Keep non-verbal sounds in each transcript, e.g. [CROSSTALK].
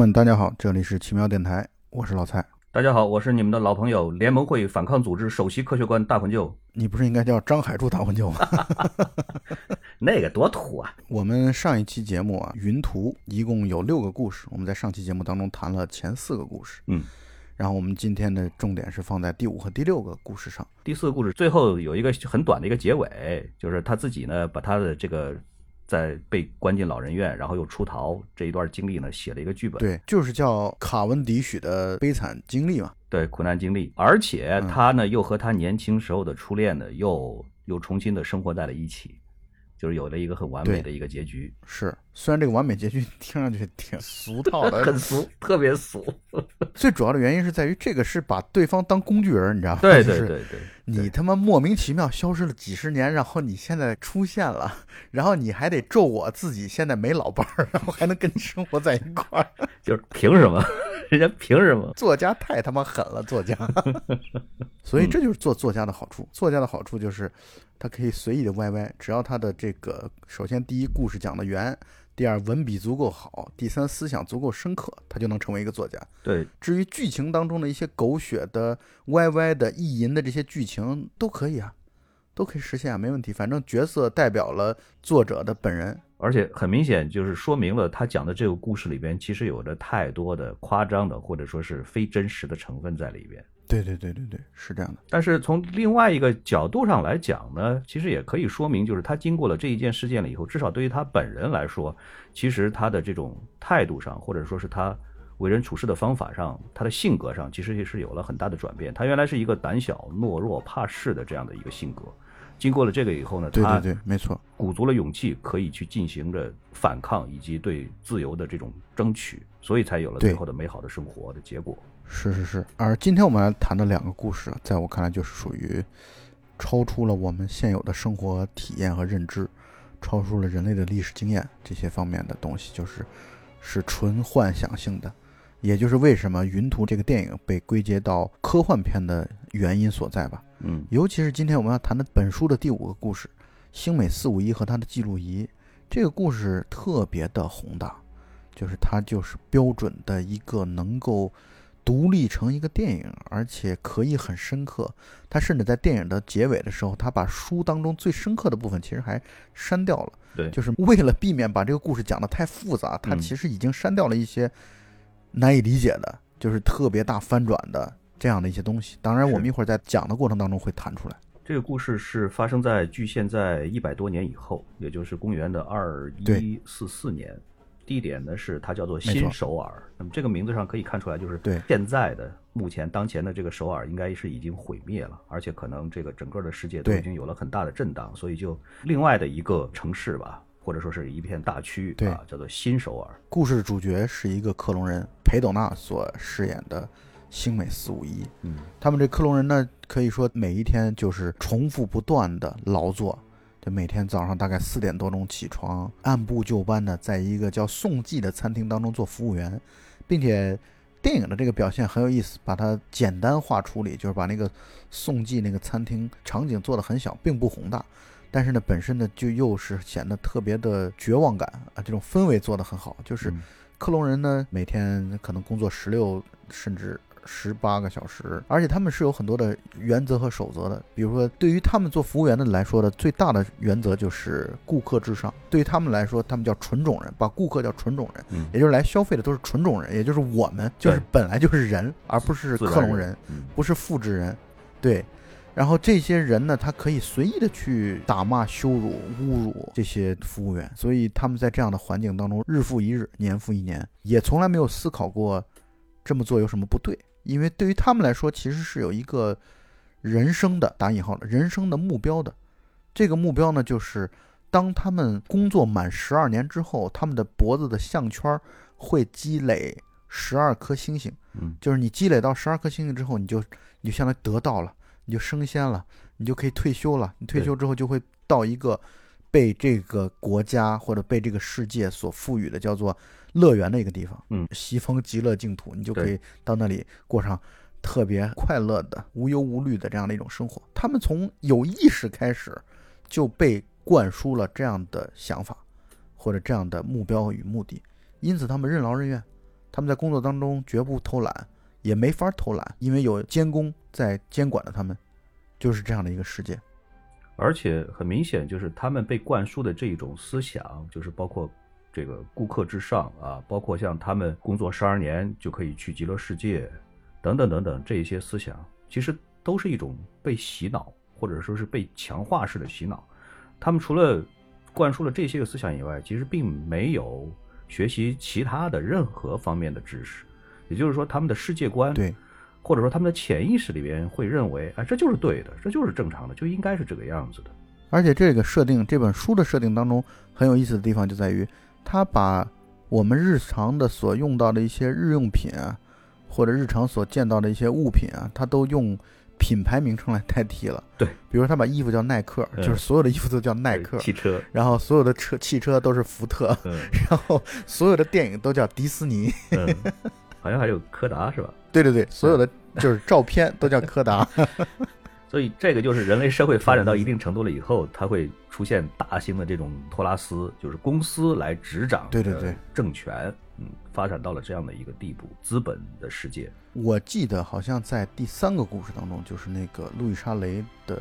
们，大家好，这里是奇妙电台，我是老蔡。大家好，我是你们的老朋友联盟会反抗组织首席科学官大魂舅。你不是应该叫张海柱大魂舅吗？[LAUGHS] 那个多土啊！我们上一期节目啊，云图一共有六个故事，我们在上期节目当中谈了前四个故事。嗯，然后我们今天的重点是放在第五和第六个故事上。第四个故事最后有一个很短的一个结尾，就是他自己呢把他的这个在被关进老人院，然后又出逃这一段经历呢写了一个剧本。对，就是叫卡文迪许的悲惨经历嘛。对，苦难经历，而且他呢又和他年轻时候的初恋呢又又重新的生活在了一起，就是有了一个很完美的一个结局。是，虽然这个完美结局 [LAUGHS] 听上去挺俗 [LAUGHS] 套的，很俗，特别俗。最主要的原因是在于这个是把对方当工具人，你知道吗？对对对对，你他妈莫名其妙消失了几十年，然后你现在出现了，然后你还得咒我自己现在没老伴儿，然后还能跟你生活在一块儿，[LAUGHS] 就是凭什么？人家凭什么？作家太他妈狠了，作家。所以这就是做作家的好处。作家的好处就是，他可以随意的歪歪，只要他的这个首先第一故事讲的圆，第二文笔足够好，第三思想足够深刻，他就能成为一个作家。对，至于剧情当中的一些狗血的、歪歪的、意淫的这些剧情都可以啊，都可以实现啊，没问题。反正角色代表了作者的本人。而且很明显，就是说明了他讲的这个故事里边，其实有着太多的夸张的或者说是非真实的成分在里边。对对对对对，是这样的。但是从另外一个角度上来讲呢，其实也可以说明，就是他经过了这一件事件了以后，至少对于他本人来说，其实他的这种态度上，或者说是他为人处事的方法上，他的性格上，其实也是有了很大的转变。他原来是一个胆小、懦弱、怕事的这样的一个性格。经过了这个以后呢，对对对，没错，鼓足了勇气，可以去进行着反抗以及对自由的这种争取，所以才有了最后的美好的生活的结果。是是是。而今天我们来谈的两个故事，在我看来就是属于超出了我们现有的生活体验和认知，超出了人类的历史经验这些方面的东西，就是是纯幻想性的，也就是为什么《云图》这个电影被归结到科幻片的原因所在吧。嗯，尤其是今天我们要谈的本书的第五个故事——星美四五一和它的记录仪。这个故事特别的宏大，就是它就是标准的一个能够独立成一个电影，而且可以很深刻。他甚至在电影的结尾的时候，他把书当中最深刻的部分其实还删掉了。对，就是为了避免把这个故事讲得太复杂，他其实已经删掉了一些难以理解的，就是特别大翻转的。这样的一些东西，当然我们一会儿在讲的过程当中会谈出来。这个故事是发生在距现在一百多年以后，也就是公元的二一四四年。地点呢是它叫做新首尔。那么这个名字上可以看出来，就是对现在的目前当前的这个首尔应该是已经毁灭了，而且可能这个整个的世界都已经有了很大的震荡，所以就另外的一个城市吧，或者说是一片大区域啊，叫做新首尔。故事主角是一个克隆人裴斗娜所饰演的。星美四五一，嗯，他们这克隆人呢，可以说每一天就是重复不断的劳作，就每天早上大概四点多钟起床，按部就班的在一个叫宋记的餐厅当中做服务员，并且电影的这个表现很有意思，把它简单化处理，就是把那个宋记那个餐厅场景做的很小，并不宏大，但是呢，本身呢就又是显得特别的绝望感啊，这种氛围做的很好，就是克隆人呢每天可能工作十六甚至。十八个小时，而且他们是有很多的原则和守则的。比如说，对于他们做服务员的来说的最大的原则就是顾客至上。对于他们来说，他们叫纯种人，把顾客叫纯种人，也就是来消费的都是纯种人，也就是我们，就是本来就是人，而不是克隆人，不是复制人。对，然后这些人呢，他可以随意的去打骂、羞辱、侮辱这些服务员，所以他们在这样的环境当中，日复一日，年复一年，也从来没有思考过这么做有什么不对。因为对于他们来说，其实是有一个人生的打引号的人生的目标的。这个目标呢，就是当他们工作满十二年之后，他们的脖子的项圈会积累十二颗星星。嗯，就是你积累到十二颗星星之后，你就你就相当于得到了，你就升仙了，你就可以退休了。你退休之后就会到一个被这个国家或者被这个世界所赋予的叫做。乐园的一个地方，嗯，西风极乐净土，你就可以到那里过上特别快乐的、无忧无虑的这样的一种生活。他们从有意识开始就被灌输了这样的想法，或者这样的目标与目的，因此他们任劳任怨，他们在工作当中绝不偷懒，也没法偷懒，因为有监工在监管着他们，就是这样的一个世界。而且很明显，就是他们被灌输的这一种思想，就是包括这个顾客至上啊，包括像他们工作十二年就可以去极乐世界，等等等等这一些思想，其实都是一种被洗脑，或者说是被强化式的洗脑。他们除了灌输了这些个思想以外，其实并没有学习其他的任何方面的知识。也就是说，他们的世界观，对，或者说他们的潜意识里边会认为，哎，这就是对的，这就是正常的，就应该是这个样子的。而且这个设定，这本书的设定当中很有意思的地方就在于，他把我们日常的所用到的一些日用品啊，或者日常所见到的一些物品啊，他都用品牌名称来代替了。对，比如他把衣服叫耐克，嗯就是所有的衣服都叫耐克，汽车，然后所有的车汽车都是福特，嗯 [LAUGHS] 然后所有的电影都叫迪斯尼。嗯，好像还有柯达是吧？对对对，所有的就是照片都叫柯达。[LAUGHS] [LAUGHS] 所以这个就是人类社会发展到一定程度了以后，它会出现大型的这种托拉斯，就是公司来执掌对对对。呃政权，嗯，发展到了这样的一个地步，资本的世界，我记得好像在第三个故事当中，就是那个路易莎雷的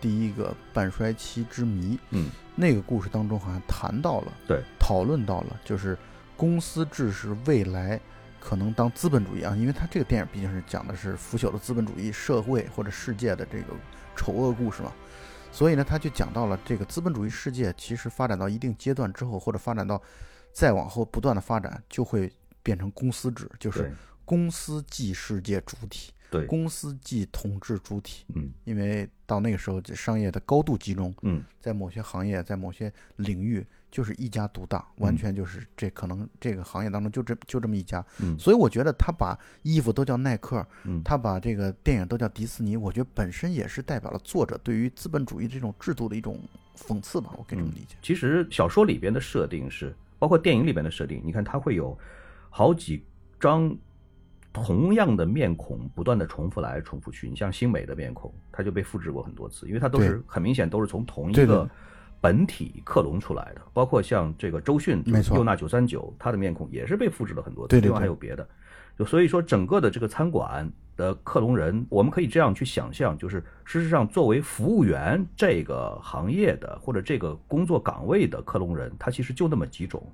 第一个半衰期之谜，嗯，那个故事当中好像谈到了，对，讨论到了，就是公司制是未来可能当资本主义啊，因为它这个电影毕竟是讲的是腐朽的资本主义社会或者世界的这个丑恶故事嘛，所以呢，他就讲到了这个资本主义世界其实发展到一定阶段之后，或者发展到再往后不断的发展，就会变成公司制，就是公司即世界主体，对，公司即统治主体。嗯。因为到那个时候，这商业的高度集中，嗯，在某些行业，在某些领域，就是一家独大，完全就是这可能这个行业当中就这就这么一家。嗯所以我觉得他把衣服都叫耐克，嗯，他把这个电影都叫迪士尼，我觉得本身也是代表了作者对于资本主义这种制度的一种讽刺吧，我可以这么理解。其实小说里边的设定是，包括电影里边的设定，你看它会有好几张同样的面孔不断的重复来重复去。你像新美的面孔，它就被复制过很多次，因为它都是很明显都是从同一个本体克隆出来的。包括像这个周迅，没错佑娜九三九，她的面孔也是被复制了很多次，另外对对对还有别的。就所以说，整个的这个餐馆的克隆人，我们可以这样去想象，就是事实上，作为服务员这个行业的或者这个工作岗位的克隆人，他其实就那么几种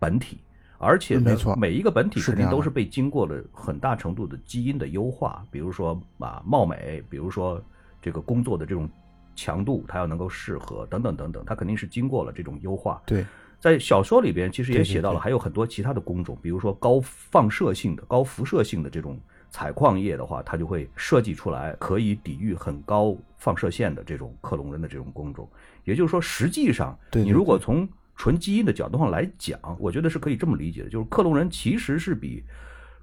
本体，而且呢没错每一个本体肯定都是被经过了很大程度的基因的优化，比如说啊貌美，比如说这个工作的这种强度，它要能够适合等等等等，它肯定是经过了这种优化。对，在小说里边，其实也写到了还有很多其他的工种，比如说高放射性的、高辐射性的这种采矿业的话，它就会设计出来可以抵御很高放射线的这种克隆人的这种工种。也就是说，实际上你如果从纯基因的角度上来讲，我觉得是可以这么理解的，就是克隆人其实是比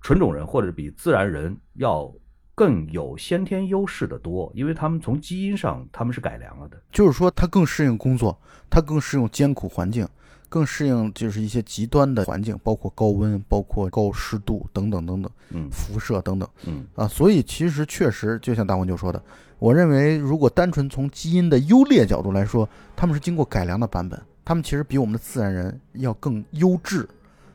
纯种人或者比自然人要更有先天优势的多，因为他们从基因上他们是改良了的。就是说它更适应工作，它更适应艰苦环境，更适应就是一些极端的环境，包括高温、包括高湿度等等等等，嗯辐射等等嗯啊。所以其实确实就像大文就说的，我认为如果单纯从基因的优劣角度来说，他们是经过改良的版本，他们其实比我们的自然人要更优质。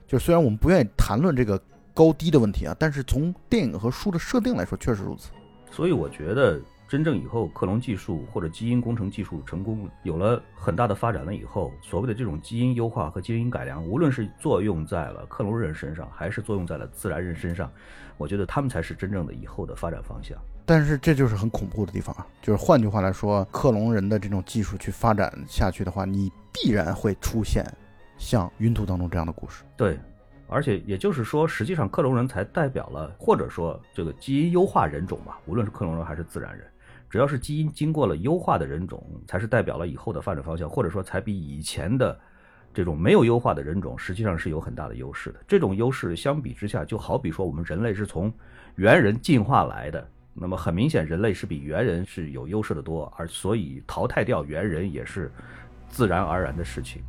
就虽然我们不愿意谈论这个高低的问题啊，但是从电影和书的设定来说，确实如此。所以我觉得，真正以后克隆技术或者基因工程技术成功了，有了很大的发展了以后，所谓的这种基因优化和基因改良，无论是作用在了克隆人身上，还是作用在了自然人身上，我觉得他们才是真正的以后的发展方向。但是这就是很恐怖的地方啊！就是换句话来说，克隆人的这种技术去发展下去的话，你必然会出现像云图当中这样的故事。对，而且也就是说，实际上克隆人才代表了，或者说这个基因优化人种吧，无论是克隆人还是自然人，只要是基因经过了优化的人种，才是代表了以后的发展方向，或者说才比以前的这种没有优化的人种，实际上是有很大的优势的。这种优势相比之下，就好比说我们人类是从猿人进化来的。那么很明显，人类是比猿人是有优势的多，而所以淘汰掉猿人也是自然而然的事情。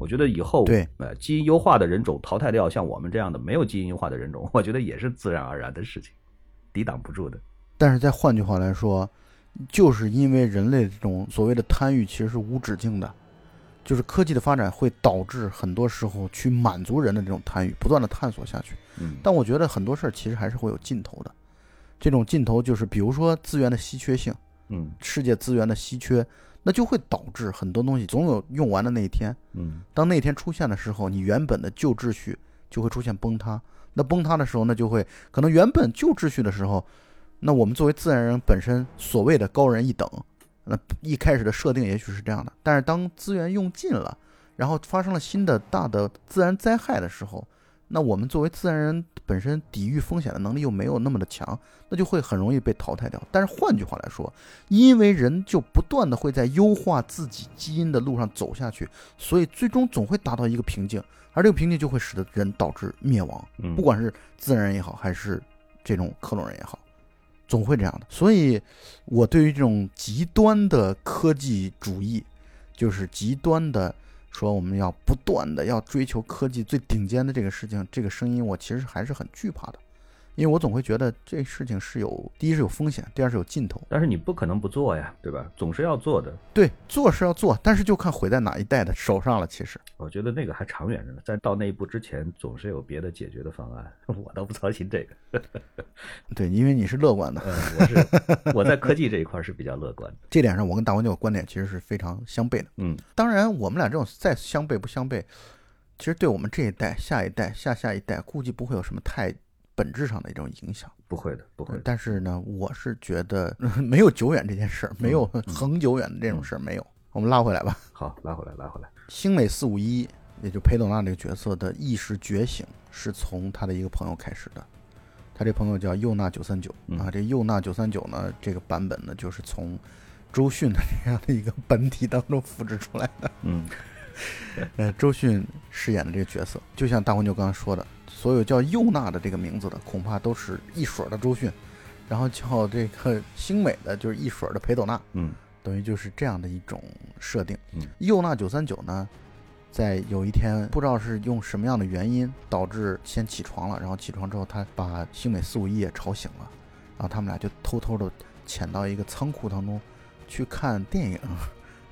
我觉得以后对呃基因优化的人种淘汰掉像我们这样的没有基因优化的人种，我觉得也是自然而然的事情，抵挡不住的。但是再换句话来说，就是因为人类这种所谓的贪欲其实是无止境的，就是科技的发展会导致很多时候去满足人的这种贪欲，不断的探索下去。嗯，但我觉得很多事儿其实还是会有尽头的，这种尽头就是比如说资源的稀缺性，嗯世界资源的稀缺，那就会导致很多东西总有用完的那一天。嗯当那一天出现的时候，你原本的旧秩序就会出现崩塌。那崩塌的时候，那就会可能原本旧秩序的时候，那我们作为自然人本身所谓的高人一等，那一开始的设定也许是这样的。但是当资源用尽了，然后发生了新的大的自然灾害的时候，那我们作为自然人本身抵御风险的能力又没有那么的强，那就会很容易被淘汰掉。但是换句话来说，因为人就不断的会在优化自己基因的路上走下去，所以最终总会达到一个瓶颈，而这个瓶颈就会使得人导致灭亡，嗯，不管是自然人也好，还是这种克隆人也好，总会这样的。所以，我对于这种极端的科技主义，就是极端的说我们要不断的要追求科技最顶尖的这个事情，这个声音我其实还是很惧怕的，因为我总会觉得这事情是有第一是有风险，第二是有尽头。但是你不可能不做呀，对吧？总是要做的。对，做是要做，但是就看毁在哪一代的手上了。其实，我觉得那个还长远着呢，在到那一步之前，总是有别的解决的方案。[LAUGHS] 我倒不操心这个。[LAUGHS] 对，因为你是乐观的，嗯，我是我在科技这一块是比较乐观的。[LAUGHS] 这点上我跟大黄牛观点其实是非常相悖的。嗯当然，我们俩这种再相悖不相悖，其实对我们这一代、下一代、下下一代，估计不会有什么太本质上的一种影响。不会的，不会的。但是呢，我是觉得 [LAUGHS] 没有久远这件事儿，没有嗯 [LAUGHS] 恒久远的这种事儿，没有。我们拉回来吧，好，拉回来，拉回来。星美四五一，也就裴斗娜这个角色的意识觉醒，是从他的一个朋友开始的。他这朋友叫佑娜九三九嗯啊，这佑娜九三九呢，这个版本呢，就是从周迅的这样的一个本体当中复制出来的。嗯 [LAUGHS] 呃，周迅饰演的这个角色，就像大黄牛刚刚说的，所有叫佑娜的这个名字的，恐怕都是一水儿的周迅，然后叫这个星美的，就是一水儿的裴斗娜，嗯。等于就是这样的一种设定。嗯。佑娜九三九呢，在有一天不知道是用什么样的原因导致先起床了，然后起床之后，他把星美四五一也吵醒了，然后他们俩就偷偷的潜到一个仓库当中去看电影，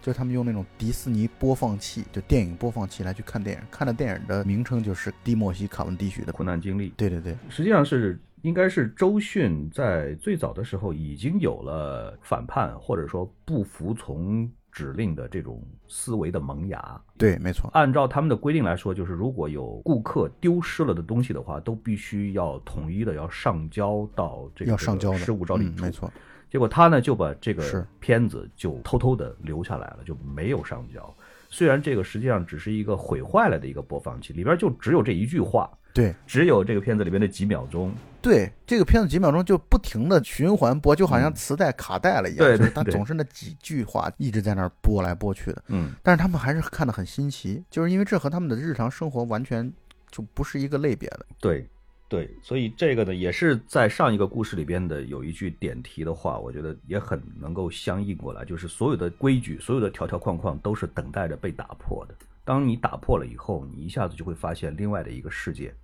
就是他们用那种迪士尼播放器，就电影播放器来去看电影，看的电影的名称就是蒂莫西·卡文迪许的。苦难经历，对对对，实际上是应该是周迅在最早的时候已经有了反叛或者说不服从指令的这种思维的萌芽。对，没错，按照他们的规定来说，就是如果有顾客丢失了的东西的话，都必须要统一的要上交到这个要上交的失物招领处。嗯没错，结果他呢就把这个片子就偷偷的留下来了，就没有上交。虽然这个实际上只是一个毁坏了的一个播放器，里边就只有这一句话，对只有这个片子里边的几秒钟。对，这个片子几秒钟就不停的循环播，就好像磁带卡带了一样，对对就是它总是那几句话一直在那儿播来播去的。嗯，但是他们还是看得很新奇，就是因为这和他们的日常生活完全就不是一个类别的。对，对，所以这个呢，也是在上一个故事里边的有一句点题的话，我觉得也很能够相应过来，就是所有的规矩、所有的条条框框都是等待着被打破的。当你打破了以后，你一下子就会发现另外的一个世界，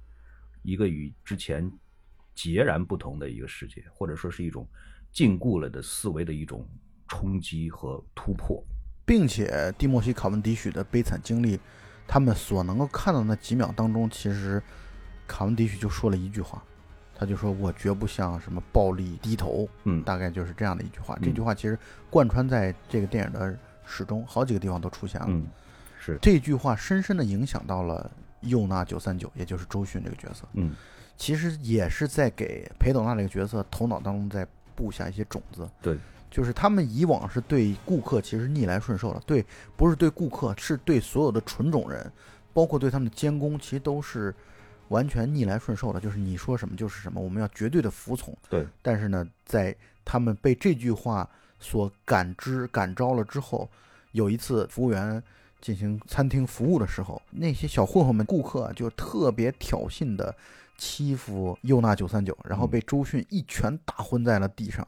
一个与之前截然不同的一个世界，或者说是一种禁锢了的思维的一种冲击和突破。并且蒂莫西·卡文迪许的悲惨经历，他们所能够看到的那几秒当中，其实卡文迪许就说了一句话，他就说：“我绝不向什么暴力低头。”嗯大概就是这样的一句话。嗯这句话其实贯穿在这个电影的始终，好几个地方都出现了。嗯，是，这句话深深的影响到了佑娜九三九，也就是周迅这个角色。嗯其实也是在给裴斗娜这个角色头脑当中在布下一些种子。对，就是他们以往是对顾客其实逆来顺受了，对，不是对顾客，是对所有的纯种人，包括对他们的监工，其实都是完全逆来顺受的。就是你说什么就是什么，我们要绝对的服从。对，但是呢，在他们被这句话所感知感召了之后，有一次服务员进行餐厅服务的时候，那些小混混们、顾客啊就特别挑衅的欺负佑娜九三九，然后被周迅一拳打昏在了地上，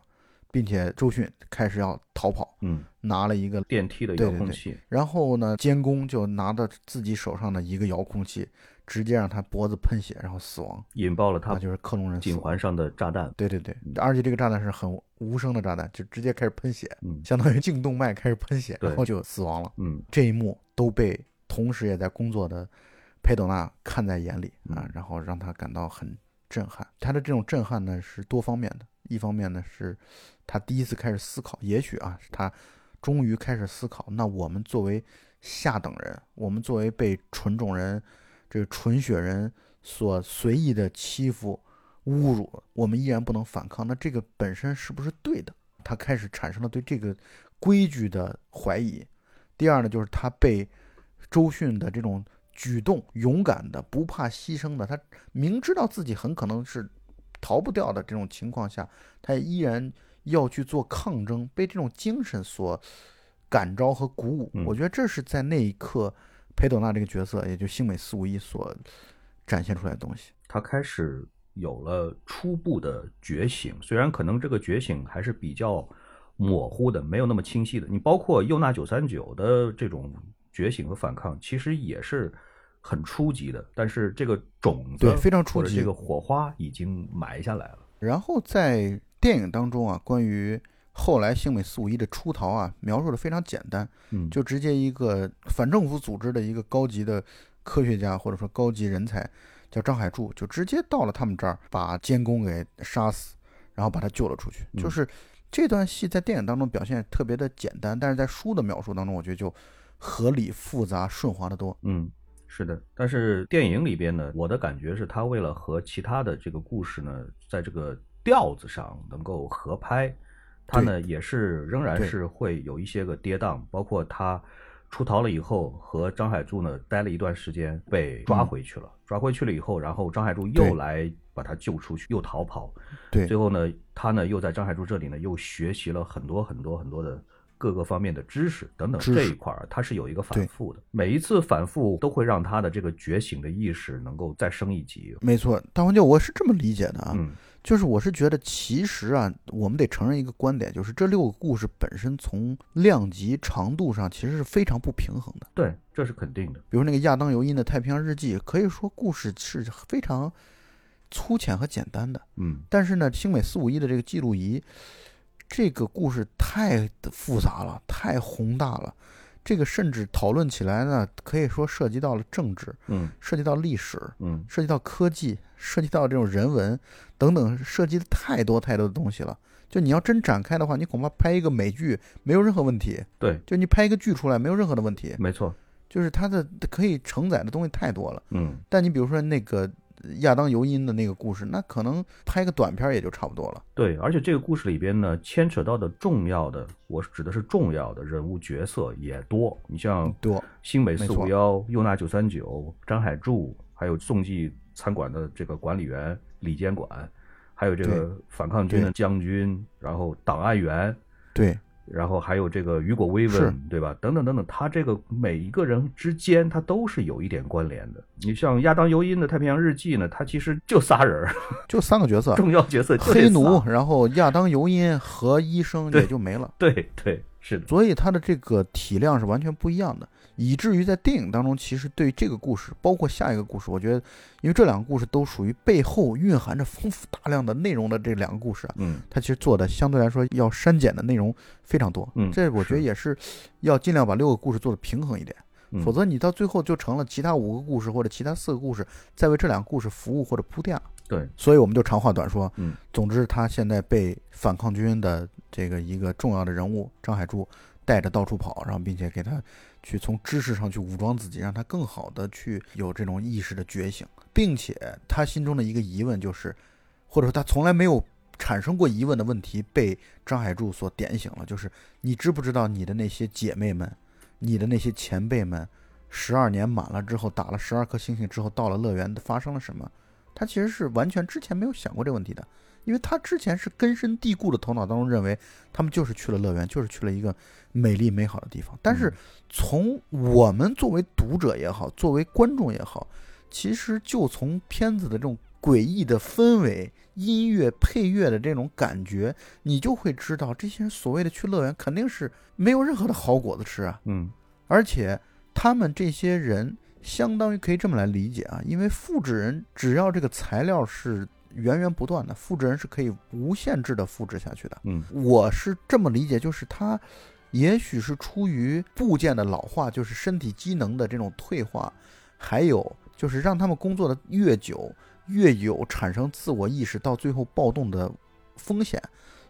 并且周迅开始要逃跑，嗯，拿了一个，电梯的对对对遥控器，然后呢，监工就拿着自己手上的一个遥控器，直接让他脖子喷血，然后死亡，引爆了他就是克隆人。颈环上的炸弹。对对对嗯，而且这个炸弹是很无声的炸弹，就直接开始喷血，嗯相当于颈动脉开始喷血，然后就死亡了。嗯这一幕都被同时也在工作的佩斗娜看在眼里啊嗯，然后让他感到很震撼。他的这种震撼呢是多方面的，一方面呢是他第一次开始思考，也许啊，他终于开始思考，那我们作为下等人，我们作为被纯种人、这个纯血人所随意的欺负、侮辱，我们依然不能反抗，那这个本身是不是对的？他开始产生了对这个规矩的怀疑。第二呢，就是他被周迅的这种举动，勇敢的、不怕牺牲的，他明知道自己很可能是逃不掉的这种情况下，他依然要去做抗争，被这种精神所感召和鼓舞。嗯我觉得这是在那一刻，裴斗娜这个角色，也就星美四五一所展现出来的东西。他开始有了初步的觉醒，虽然可能这个觉醒还是比较模糊的，没有那么清晰的。你包括右娜九三九的这种觉醒和反抗，其实也是很初级的，但是这个种子对非常初级这个火花已经埋下来了。然后在电影当中啊，关于后来星美四五一的出逃啊，描述的非常简单，嗯，就直接一个反政府组织的一个高级的科学家或者说高级人才，叫张海柱，就直接到了他们这儿，把监工给杀死，然后把他救了出去。嗯就是这段戏在电影当中表现特别的简单，但是在书的描述当中，我觉得就合理、复杂、顺滑的多。嗯，是的，但是电影里边呢，我的感觉是他为了和其他的这个故事呢，在这个调子上能够合拍，他呢也是仍然是会有一些个跌宕，包括他出逃了以后和张海柱呢待了一段时间，被抓回去了，抓回去了以后，然后张海柱又来把他救出去，又逃跑，对。最后呢，他呢又在张海柱这里呢又学习了很多很多很多的各个方面的知识等等这一块儿，他是有一个反复的，每一次反复都会让他的这个觉醒的意识能够再升一级。没错，大黄舅，我是这么理解的啊，嗯就是我是觉得，其实啊，我们得承认一个观点，就是这六个故事本身从量级、长度上其实是非常不平衡的。对，这是肯定的。比如那个亚当·尤因的《太平洋日记》，可以说故事是非常粗浅和简单的，嗯但是呢，星美四五一的这个记录仪，这个故事太复杂了，太宏大了。这个甚至讨论起来呢，可以说涉及到了政治，嗯涉及到历史，嗯涉及到科技，涉及到这种人文等等，涉及的太多太多的东西了。就你要真展开的话，你恐怕拍一个美剧没有任何问题。对，就你拍一个剧出来没有任何的问题，没错。就是它的可以承载的东西太多了。嗯但你比如说那个亚当尤因的那个故事，那可能拍个短片也就差不多了。对，而且这个故事里边呢，牵扯到的重要的，我指的是重要的人物角色也多。你像多，新美四五幺、右纳九三九、张海柱，还有宋记餐馆的这个管理员李监管，还有这个反抗军的将军，然后档案员，对，然后还有这个雨果威是文，对吧？等等等等，他这个每一个人之间，他都是有一点关联的。你像亚当尤因的《太平洋日记》呢，他其实就仨人儿，[LAUGHS] 就三个角色：重要角色黑奴，然后亚当尤因和医生也就没了。对对，是的，所以他的这个体量是完全不一样的，以至于在电影当中，其实对这个故事，包括下一个故事，我觉得，因为这两个故事都属于背后蕴含着丰富大量的内容的这两个故事啊，嗯它其实做的相对来说要删减的内容非常多。嗯这我觉得也是要尽量把六个故事做的平衡一点，嗯否则你到最后就成了其他五个故事或者其他四个故事在为这两个故事服务或者铺垫了。对，所以我们就长话短说，嗯总之他现在被反抗军的这个一个重要的人物张海柱带着到处跑，然后并且给他去从知识上去武装自己，让他更好的去有这种意识的觉醒，并且他心中的一个疑问就是，或者说他从来没有产生过疑问的问题被张海柱所点醒了，就是你知不知道你的那些姐妹们，你的那些前辈们，十二年满了之后打了十二颗星星之后到了乐园发生了什么？他其实是完全之前没有想过这个问题的，因为他之前是根深蒂固的头脑当中认为他们就是去了乐园，就是去了一个美丽美好的地方。但是从我们作为读者也好，作为观众也好，其实就从片子的这种诡异的氛围、音乐、配乐的这种感觉，你就会知道这些人所谓的去乐园肯定是没有任何的好果子吃啊。嗯而且他们这些人相当于可以这么来理解啊，因为复制人只要这个材料是源源不断的，复制人是可以无限制的复制下去的。嗯我是这么理解，就是他也许是出于部件的老化，就是身体机能的这种退化，还有就是让他们工作的越久，越有产生自我意识，到最后暴动的风险，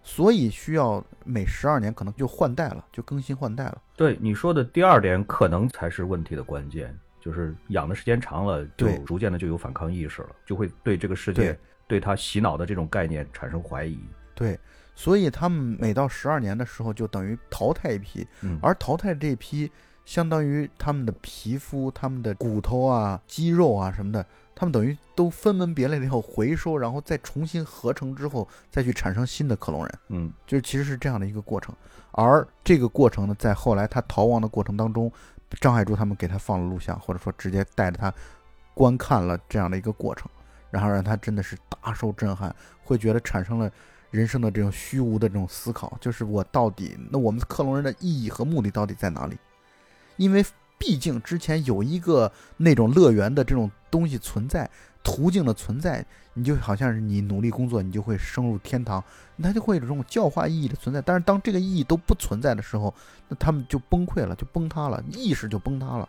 所以需要每十二年可能就换代了，就更新换代了。对你说的第二点，可能才是问题的关键，就是养的时间长了，就对逐渐的就有反抗意识了，就会对这个世界对对他洗脑的这种概念产生怀疑。对，所以他们每到十二年的时候，就等于淘汰一批，嗯，而淘汰这批，相当于他们的皮肤、他们的骨头啊、肌肉啊什么的，他们等于都分门别类了以后回收，然后再重新合成之后，再去产生新的克隆人，嗯就是其实是这样的一个过程。而这个过程呢，在后来他逃亡的过程当中，张海珠他们给他放了录像，或者说直接带着他观看了这样的一个过程，然后让他真的是大受震撼，会觉得产生了人生的这种虚无的这种思考，就是我到底那我们克隆人的意义和目的到底在哪里？因为毕竟之前有一个那种乐园的这种东西存在，途径的存在，你就好像是你努力工作，你就会升入天堂，它就会有这种教化意义的存在。但是当这个意义都不存在的时候，那他们就崩溃了，就崩塌了，意识就崩塌了。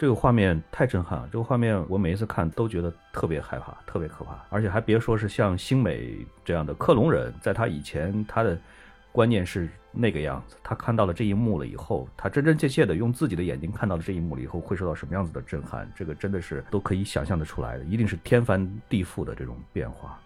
这个画面太震撼了，这个画面我每一次看都觉得特别害怕，特别可怕。而且还别说是像星美这样的克隆人，在他以前他的观念是那个样子，他看到了这一幕了以后，他真真切切的用自己的眼睛看到了这一幕了以后，会受到什么样子的震撼？这个真的是都可以想象得出来的，一定是天翻地覆的这种变化。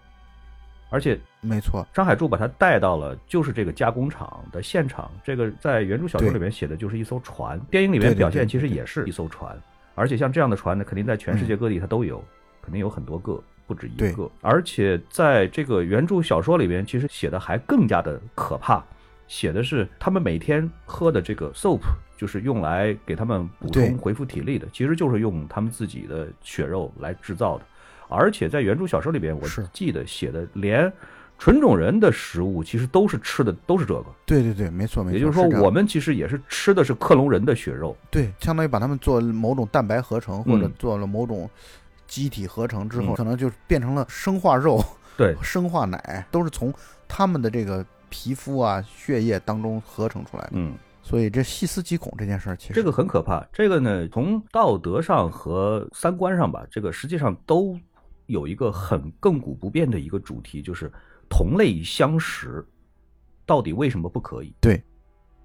而且没错，张海柱把他带到了就是这个加工厂的现场，这个在原著小说里面写的就是一艘船，电影里面表现其实也是一艘船，而且像这样的船呢，肯定在全世界各地它都有，肯定有很多个，不止一个。而且在这个原著小说里面，其实写的还更加的可怕，写的是他们每天喝的这个 soap，就是用来给他们补充恢复体力的，其实就是用他们自己的血肉来制造的。而且在原著小说里边，我是记得写的连纯种人的食物其实都是吃的都是这个，对对对，没错没错。也就是说我们其实也是吃的是克隆人的血肉。对，相当于把他们做某种蛋白合成，或者嗯做了某种机体合成之后，嗯可能就变成了生化肉、对，[LAUGHS] 生化奶，都是从他们的这个皮肤啊、血液当中合成出来的。嗯，所以这细思极恐这件事儿，其实这个很可怕。这个呢，从道德上和三观上吧，这个实际上都有一个很亘古不变的一个主题，就是同类相食，到底为什么不可以？对，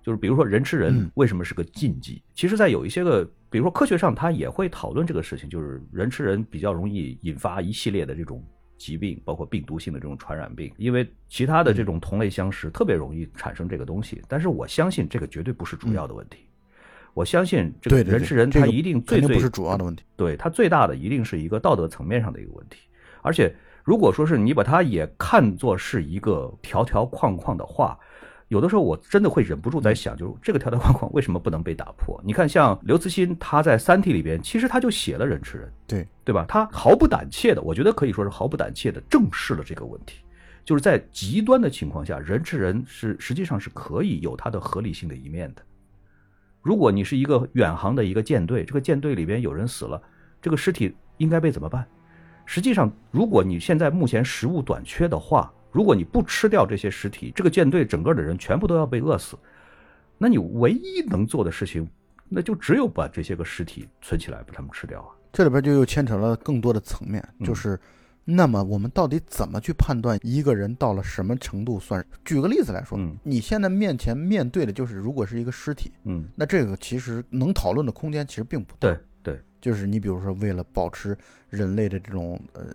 就是比如说人吃人嗯为什么是个禁忌？其实，在有一些个，比如说科学上，它也会讨论这个事情，就是人吃人比较容易引发一系列的这种疾病，包括病毒性的这种传染病，因为其他的这种同类相食特别容易产生这个东西。但是我相信这个绝对不是主要的问题。我相信这个人吃人，他一定最最不是主要的问题。对他最大的一定是一个道德层面上的一个问题，而且如果说是你把它也看作是一个条条框框的话，有的时候我真的会忍不住在想，就是这个条条框框为什么不能被打破？你看，像刘慈欣他在《三体》里边，其实他就写了人吃人，对对吧？他毫不胆怯的，我觉得可以说是毫不胆怯的正视了这个问题。就是在极端的情况下，人吃人是实际上是可以有它的合理性的一面的。如果你是一个远航的一个舰队，这个舰队里边有人死了，这个尸体应该被怎么办？实际上，如果你现在目前食物短缺的话，如果你不吃掉这些尸体，这个舰队整个的人全部都要被饿死。那你唯一能做的事情，那就只有把这些个尸体存起来，把它们吃掉啊。这里边就又牵扯了更多的层面，嗯就是，那么我们到底怎么去判断一个人到了什么程度算？举个例子来说，嗯你现在面前面对的就是，如果是一个尸体，嗯，那这个其实能讨论的空间其实并不大。对对，就是你比如说，为了保持人类的这种呃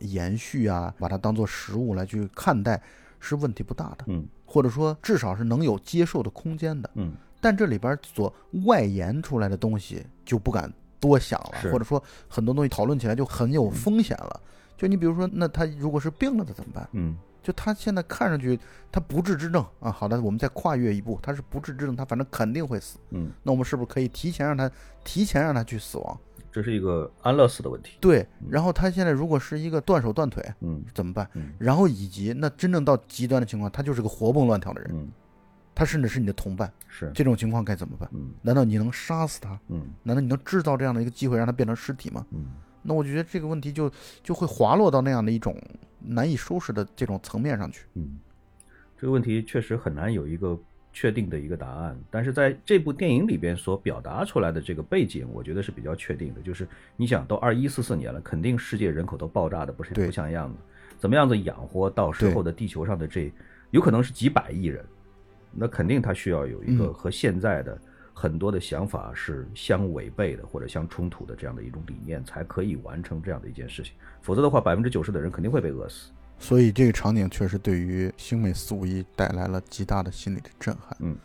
延续啊，把它当做食物来去看待，是问题不大的，嗯或者说至少是能有接受的空间的。嗯但这里边所外延出来的东西就不敢多想了，或者说很多东西讨论起来就很有风险了。就你比如说，那他如果是病了的怎么办？嗯就他现在看上去他不治之症啊，好的，我们再跨越一步，他是不治之症，他反正肯定会死。嗯，那我们是不是可以提前让他提前让他去死亡？这是一个安乐死的问题。对，然后他现在如果是一个断手断腿嗯怎么办？嗯然后以及那真正到极端的情况，他就是个活蹦乱跳的人，嗯，他甚至是你的同伴，是，这种情况该怎么办？嗯难道你能杀死他？嗯难道你能制造这样的一个机会让他变成尸体吗？嗯。那我觉得这个问题就就会滑落到那样的一种难以收拾的这种层面上去。嗯，这个问题确实很难有一个确定的一个答案。但是在这部电影里边所表达出来的这个背景，我觉得是比较确定的。就是你想，都二一四四年了，肯定世界人口都爆炸的不是不像样子，怎么样子养活到时候的地球上的这有可能是几百亿人，那肯定他需要有一个嗯和现在的很多的想法是相违背的或者相冲突的这样的一种理念，才可以完成这样的一件事情。否则的话，百分之九十的人肯定会被饿死。所以这个场景确实对于星美四五一带来了极大的心理的震撼。嗯，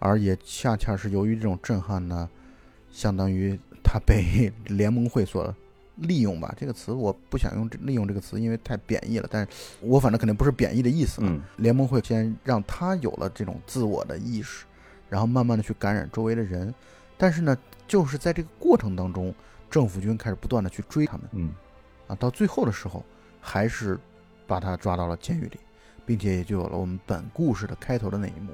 而也恰恰是由于这种震撼呢，相当于他被联盟会所利用吧。这个词我不想用这利用这个词，因为太贬义了。但是我反正肯定不是贬义的意思啊。嗯联盟会先让他有了这种自我的意识，然后慢慢的去感染周围的人。但是呢，就是在这个过程当中，政府军开始不断的去追他们。嗯啊，到最后的时候，还是把他抓到了监狱里，并且也就有了我们本故事的开头的那一幕，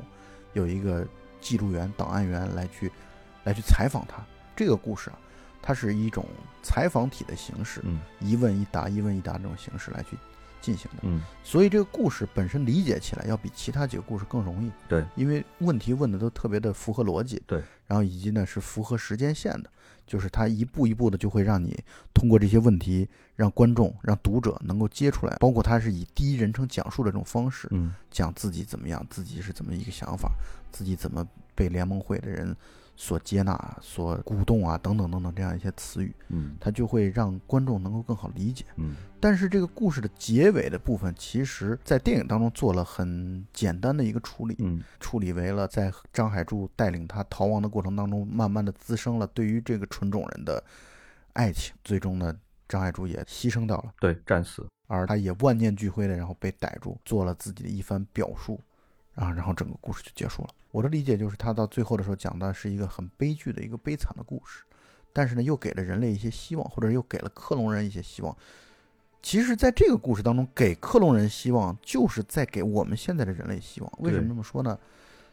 有一个记录员、档案员来去来去采访他。这个故事啊，它是一种采访体的形式，嗯一问一答、一问一答这种形式来去进行的。嗯所以这个故事本身理解起来要比其他几个故事更容易。对，因为问题问的都特别的符合逻辑。对，然后以及呢是符合时间线的，就是它一步一步的就会让你通过这些问题，让观众、让读者能够接出来，包括它是以第一人称讲述的这种方式，嗯讲自己怎么样，自己是怎么一个想法，自己怎么被联盟会的人所接纳、所鼓动啊，等等等等这样一些词语，嗯它就会让观众能够更好理解。嗯但是这个故事的结尾的部分，其实在电影当中做了很简单的一个处理，嗯处理为了在张海柱带领他逃亡的过程当中，慢慢的滋生了对于这个纯种人的爱情。最终呢，张海柱也牺牲掉了，对，战死。而他也万念俱灰的，然后被逮住，做了自己的一番表述，啊，然后整个故事就结束了。我的理解就是，他到最后的时候讲的是一个很悲剧的一个悲惨的故事，但是呢，又给了人类一些希望，或者又给了克隆人一些希望。其实，在这个故事当中，给克隆人希望，就是在给我们现在的人类希望。为什么这么说呢？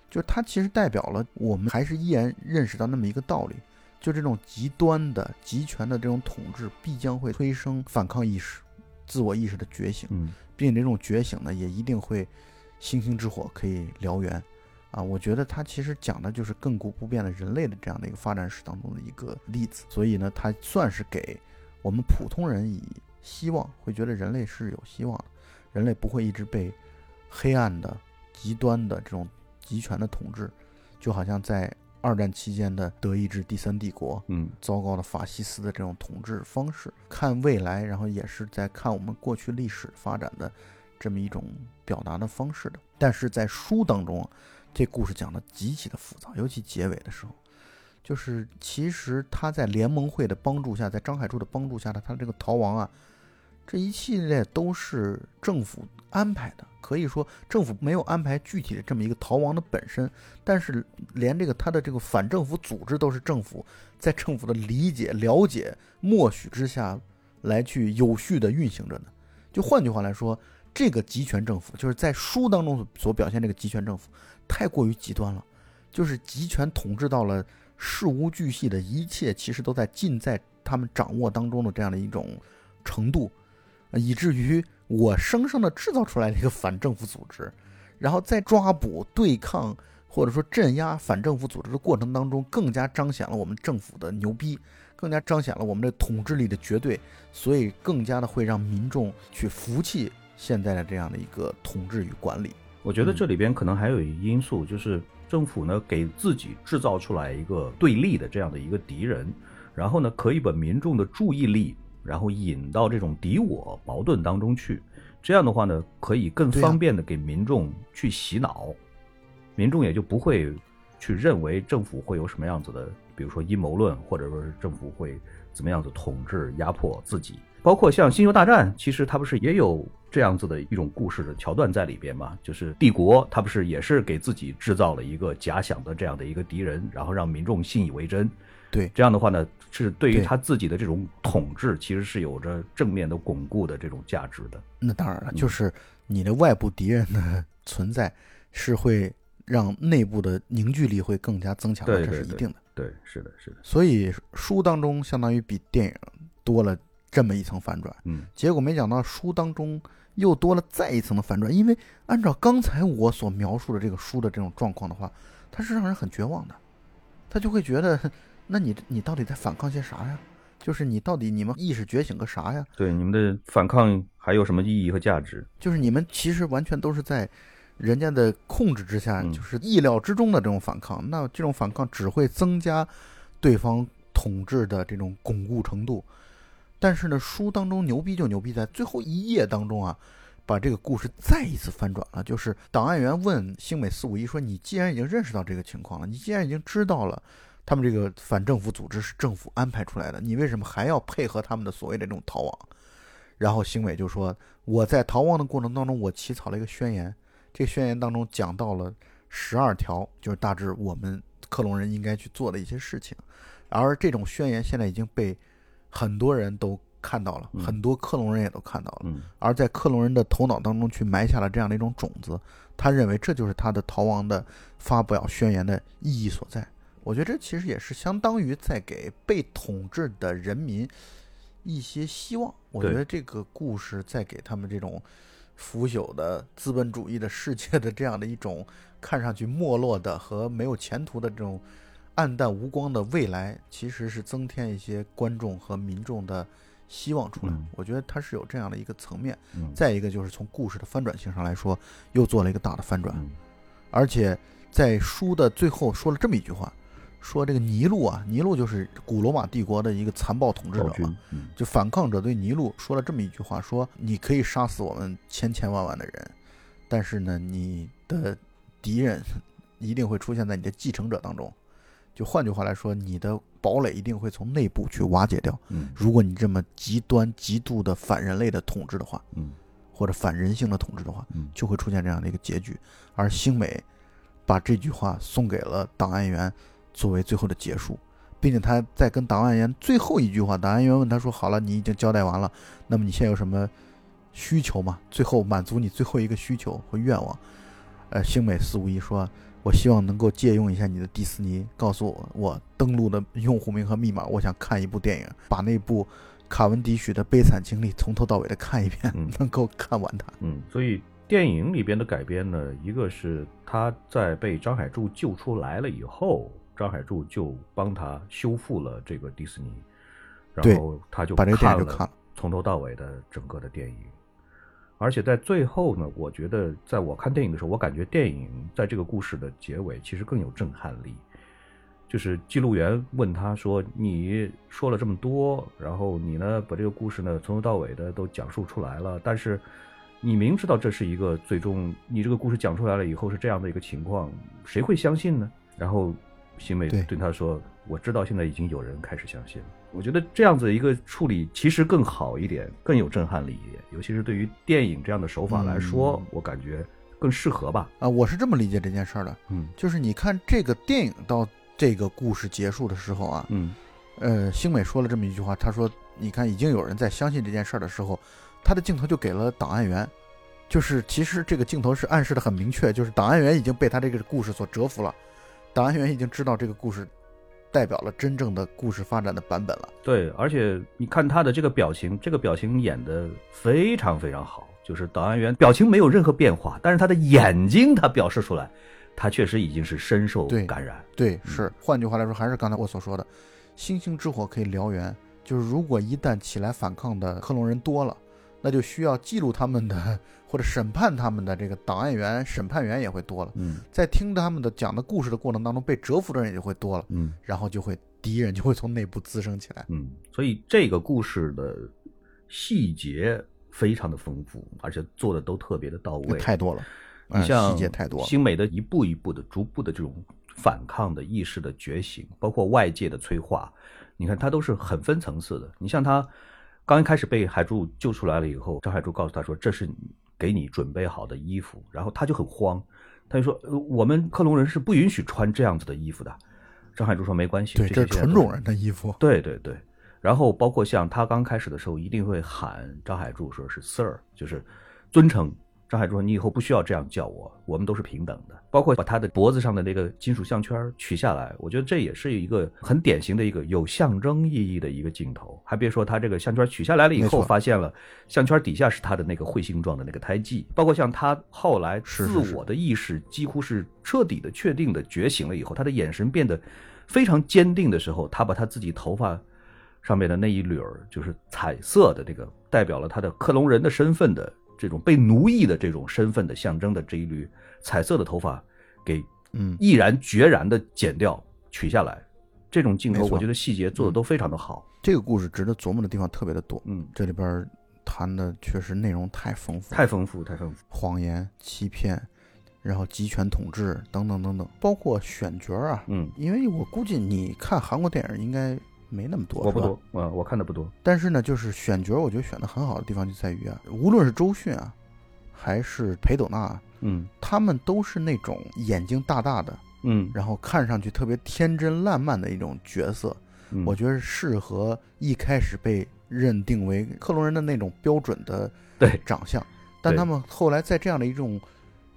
就是它其实代表了我们还是依然认识到那么一个道理，就这种极端的、极权的这种统治，必将会催生反抗意识、自我意识的觉醒，嗯并且这种觉醒呢，也一定会星星之火可以燎原。啊，我觉得它其实讲的就是亘古不变的人类的这样的一个发展史当中的一个例子，所以呢，它算是给我们普通人以希望，会觉得人类是有希望的，人类不会一直被黑暗的、极端的这种集权的统治，就好像在二战期间的德意志第三帝国，嗯。糟糕的法西斯的这种统治方式，看未来，然后也是在看我们过去历史发展的这么一种表达的方式的。但是在书当中啊，这故事讲的极其的复杂，尤其结尾的时候，就是其实他在联盟会的帮助下，在张海柱的帮助下的他这个逃亡啊，这一系列都是政府安排的。可以说，政府没有安排具体的这么一个逃亡的本身，但是连这个他的这个反政府组织都是政府在政府的理解、了解、默许之下来去有序的运行着呢。就换句话来说，这个集权政府就是在书当中所表现这个集权政府太过于极端了，就是集权统治到了事无巨细的一切，其实都在尽在他们掌握当中的这样的一种程度，以至于我生生的制造出来了一个反政府组织，然后在抓捕、对抗或者说镇压反政府组织的过程当中，更加彰显了我们政府的牛逼，更加彰显了我们的统治力的绝对，所以更加的会让民众去服气现在的这样的一个统治与管理。我觉得嗯这里边可能还有一个因素，就是政府呢给自己制造出来一个对立的这样的一个敌人，然后呢可以把民众的注意力，然后引到这种敌我矛盾当中去。这样的话呢，可以更方便的给民众去洗脑，民众也就不会去认为政府会有什么样子的，比如说阴谋论，或者说是政府会怎么样子统治压迫自己。包括像《星球大战》，其实它不是也有这样子的一种故事的桥段在里边嘛？就是帝国，它不是也是给自己制造了一个假想的这样的一个敌人，然后让民众信以为真。对这样的话呢，是对于他自己的这种统治，其实是有着正面的巩固的这种价值的。那当然了，嗯就是你的外部敌人的存在是会让内部的凝聚力会更加增强的，这是一定的。对，是的，是的。所以书当中相当于比电影多了这么一层反转。嗯结果没想到书当中又多了再一层的反转，因为按照刚才我所描述的这个书的这种状况的话，它是让人很绝望的，他就会觉得，[LAUGHS] 那你你到底在反抗些啥呀？就是你到底你们意识觉醒个啥呀？对，你们的反抗还有什么意义和价值？就是你们其实完全都是在人家的控制之下，嗯就是意料之中的这种反抗。那这种反抗只会增加对方统治的这种巩固程度。但是呢，书当中牛逼就牛逼在最后一页当中啊，把这个故事再一次翻转了。就是档案员问星美四五一说：“你既然已经认识到这个情况了，你既然已经知道了他们这个反政府组织是政府安排出来的，你为什么还要配合他们的所谓的这种逃亡？”然后星美就说：“我在逃亡的过程当中，我起草了一个宣言，这个宣言当中讲到了十二条，就是大致我们克隆人应该去做的一些事情。而这种宣言现在已经被很多人都看到了，嗯很多克隆人也都看到了。嗯而在克隆人的头脑当中去埋下了这样的一种种子，他认为这就是他的逃亡的发表宣言的意义所在。我觉得这其实也是相当于在给被统治的人民一些希望。我觉得这个故事在给他们这种腐朽的资本主义的世界的这样的一种看上去没落的和没有前途的这种暗淡无光的未来，其实是增添一些观众和民众的希望出来。嗯我觉得它是有这样的一个层面。嗯，再一个就是从故事的翻转性上来说，又做了一个大的翻转，嗯而且在书的最后说了这么一句话，说这个尼禄啊，尼禄就是古罗马帝国的一个残暴统治者嘛，嗯就反抗者对尼禄说了这么一句话，说你可以杀死我们千千万万的人，但是呢，你的敌人 [LAUGHS] 一定会出现在你的继承者当中。就换句话来说，你的堡垒一定会从内部去瓦解掉。嗯如果你这么极端、极度的反人类的统治的话，嗯或者反人性的统治的话，嗯就会出现这样的一个结局。而星美把这句话送给了档案员，作为最后的结束，并且他在跟档案员最后一句话，档案员问他说：“好了，你已经交代完了，那么你现在有什么需求吗？最后满足你最后一个需求和愿望。”呃，星美四五一说：“我希望能够借用一下你的迪士尼，告诉我我登录的用户名和密码，我想看一部电影，把那部卡文迪许的悲惨经历从头到尾的看一遍，嗯能够看完它。”嗯，所以电影里边的改编呢，一个是他在被张海柱救出来了以后，张海柱就帮他修复了这个迪士尼，然后他就把这个电影就看了从头到尾的整个的电影。而且在最后呢，我觉得在我看电影的时候，我感觉电影在这个故事的结尾其实更有震撼力。就是记录员问他说：“你说了这么多，然后你呢把这个故事呢从头到尾的都讲述出来了，但是你明知道这是一个最终你这个故事讲出来了以后是这样的一个情况，谁会相信呢？”然后新美对对他说：“我知道现在已经有人开始相信了。”我觉得这样子一个处理其实更好一点，更有震撼力一点，尤其是对于电影这样的手法来说，嗯。我感觉更适合吧。啊，我是这么理解这件事儿的，嗯。就是你看这个电影到这个故事结束的时候啊，嗯。呃，星美说了这么一句话，他说：“你看，已经有人在相信这件事儿的时候，他的镜头就给了档案员，就是其实这个镜头是暗示的很明确，就是档案员已经被他这个故事所折服了，档案员已经知道这个故事代表了真正的故事发展的版本了。对，而且你看他的这个表情，这个表情演的非常非常好，就是档案员表情没有任何变化，但是他的眼睛他表示出来，他确实已经是深受感染。对，是，换句话来说，还是刚才我所说的，星星之火可以燎原，就是如果一旦起来反抗的克隆人多了，那就需要记录他们的或者审判他们的这个档案员、审判员也会多了。嗯在听他们的讲的故事的过程当中，被折服的人也就会多了，嗯然后就会敌人就会从内部滋生起来。嗯，所以这个故事的细节非常的丰富，而且做的都特别的到位。太多了，嗯，你像细节太多了。新美的一步一步的、逐步的这种反抗的意识的觉醒，包括外界的催化，你看它都是很分层次的。你像他刚一开始被海柱救出来了以后，张海柱告诉他说：“这是给你准备好的衣服。”然后他就很慌，他就说：“呃我们克隆人是不允许穿这样子的衣服的。”张海柱说：“没关系，对，这是纯种人的衣服。对对对，然后包括像他刚开始的时候，一定会喊张海柱说是 Sir，就是尊称张海柱说：“你以后不需要这样叫我，我们都是平等的。”包括把他的脖子上的那个金属项圈取下来，我觉得这也是一个很典型的一个有象征意义的一个镜头。还别说他这个项圈取下来了以后，发现了项圈底下是他的那个彗星状的那个胎记。包括像他后来自我的意识几乎是彻底的确定的觉醒了以后，他的眼神变得非常坚定的时候，他把他自己头发上面的那一缕儿就是彩色的这个代表了他的克隆人的身份的这种被奴役的这种身份的象征的这一缕彩色的头发，给嗯，毅然决然的剪掉取下来，这种镜头我觉得细节做的都非常的好。这个故事值得琢磨的地方特别的多，嗯，这里边儿谈的确实内容太丰富，太丰富，太丰富。谎言、欺骗，然后集权统治等等等等，包括选角啊。嗯，因为我估计你看韩国电影应该没那么多，我不多，嗯，我看的不多。但是呢，就是选角，我觉得选的很好的地方就在于啊，无论是周迅啊，还是裴斗娜啊，嗯。他们都是那种眼睛大大的，嗯。然后看上去特别天真烂漫的一种角色。嗯，我觉得适合一开始被认定为克隆人的那种标准的对。长相，但他们后来在这样的一种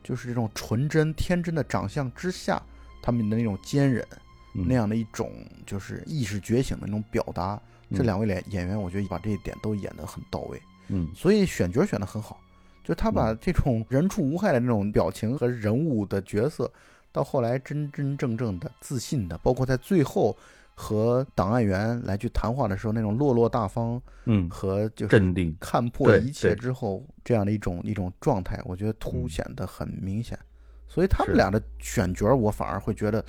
就是这种纯真天真的长相之下，他们的那种坚忍，嗯那样的一种就是意识觉醒的那种表达，这嗯两位演演员，我觉得把这一点都演得很到位，嗯所以选角选得很好。就他把这种人畜无害的那种表情和人物的角色，到后来真真正正的自信的，包括在最后和档案员来去谈话的时候，那种落落大方嗯，和就是镇定。看破一切之后这样的一种一种状态，我觉得凸嗯显的很明显。所以他们俩的选角，我反而会觉得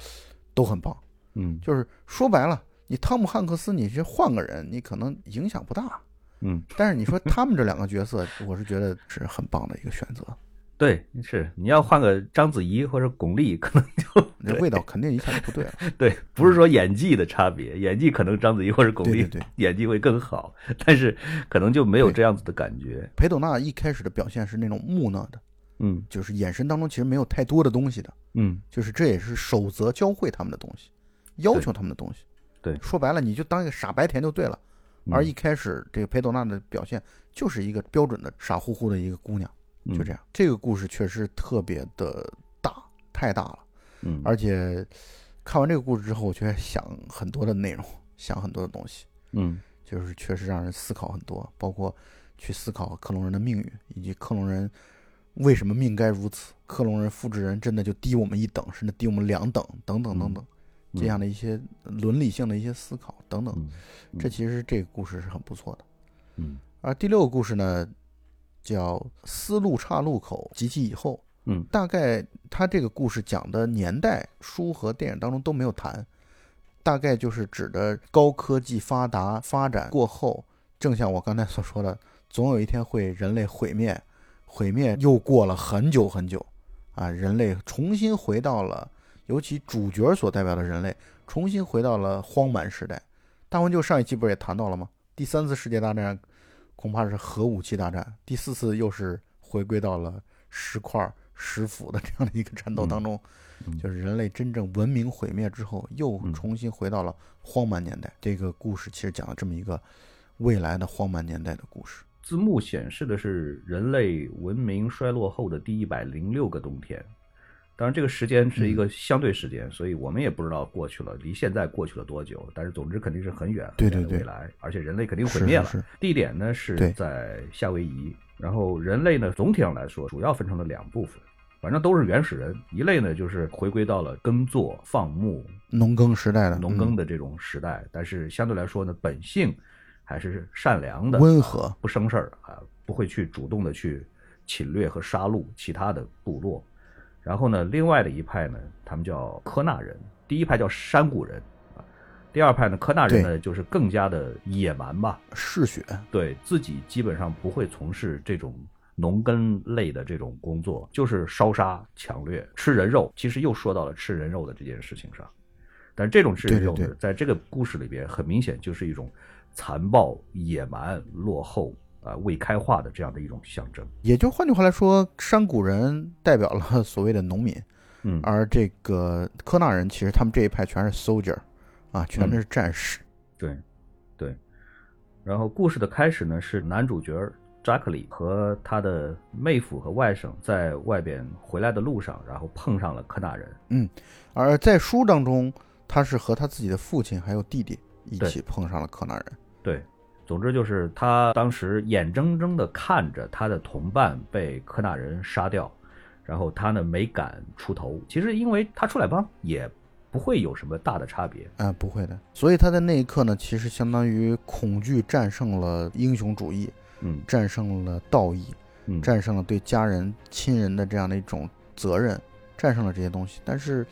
都很棒。嗯就是说白了，你汤姆汉克斯，你去换个人，你可能影响不大。嗯，但是你说他们这两个角色，我是觉得是很棒的一个选择，[LAUGHS] 对，是你要换个章子怡或者巩俐，可能就 [LAUGHS] 那味道肯定一下就不对了。[LAUGHS] 对，不是说演技的差别，演技可能章子怡或者巩俐演技会更好，但是可能就没有这样子的感觉。裴斗娜一开始的表现是那种木讷的，嗯就是眼神当中其实没有太多的东西的，嗯就是这也是守则教会他们的东西，要求他们的东西。对说白了，你就当一个傻白甜就对了。嗯而一开始这个裴斗娜的表现就是一个标准的傻乎乎的一个姑娘，嗯就这样。这个故事确实特别的大，太大了。嗯，而且看完这个故事之后，我觉得想很多的内容，想很多的东西，嗯就是确实让人思考很多，包括去思考克隆人的命运，以及克隆人为什么命该如此，克隆人复制人真的就低我们一等，甚至低我们两等，等等等等，这样的一些伦理性的一些思考等等。嗯这其实这个故事是很不错的。嗯而第六个故事呢，叫《丝路岔路口及其以后》。嗯大概他这个故事讲的年代，书和电影当中都没有谈，大概就是指的高科技发达发展过后，正像我刚才所说的，总有一天会人类毁灭，毁灭又过了很久很久，啊，人类重新回到了，尤其主角所代表的人类重新回到了荒蛮时代。大文就上一期不是也谈到了吗？第三次世界大战恐怕是核武器大战，第四次又是回归到了石块、石斧的这样的一个战斗当中，嗯就是人类真正文明毁灭之后，又嗯重新回到了荒蛮年代。这个故事其实讲了这么一个未来的荒蛮年代的故事。字幕显示的是人类文明衰落后的第一百零六个冬天。当然，这个时间是一嗯个相对时间，所以我们也不知道过去了，离现在过去了多久。但是，总之肯定是很远未来，而且人类肯定毁灭了。是是地点呢是在夏威夷，然后人类呢总体上来说主要分成了两部分，反正都是原始人。一类呢就是回归到了耕作、放牧、农耕时代的嗯农耕的这种时代，但是相对来说呢，本性还是善良的、温和，不生事儿啊，不会去主动的去侵略和杀戮其他的部落。然后呢，另外的一派呢，他们叫科纳人，第一派叫山谷人啊，第二派呢，科纳人呢就是更加的野蛮吧，嗜血，对自己基本上不会从事这种农耕类的这种工作，就是烧杀抢掠、吃人肉。其实又说到了吃人肉的这件事情上，但这种吃人肉呢，在这个故事里边很明显就是一种残暴、野蛮、落后啊、未开化的这样的一种象征。也就换句话来说，山谷人代表了 [LAUGHS] 所谓的农民，嗯而这个科纳人其实他们这一派全是 soldier，啊，全是战士。对，对。然后故事的开始呢，是男主角扎克里和他的妹夫和外甥在外边回来的路上，然后碰上了科纳人。嗯而在书当中，他是和他自己的父亲还有弟弟一起碰上了科纳人。对，总之就是他当时眼睁睁地看着他的同伴被科纳人杀掉，然后他呢没敢出头。其实因为他出来帮也不会有什么大的差别。啊、不会的。所以他在那一刻呢，其实相当于恐惧战胜了英雄主义，嗯战胜了道义，嗯，战胜了对家人、亲人的这样的一种责任，战胜了这些东西。但是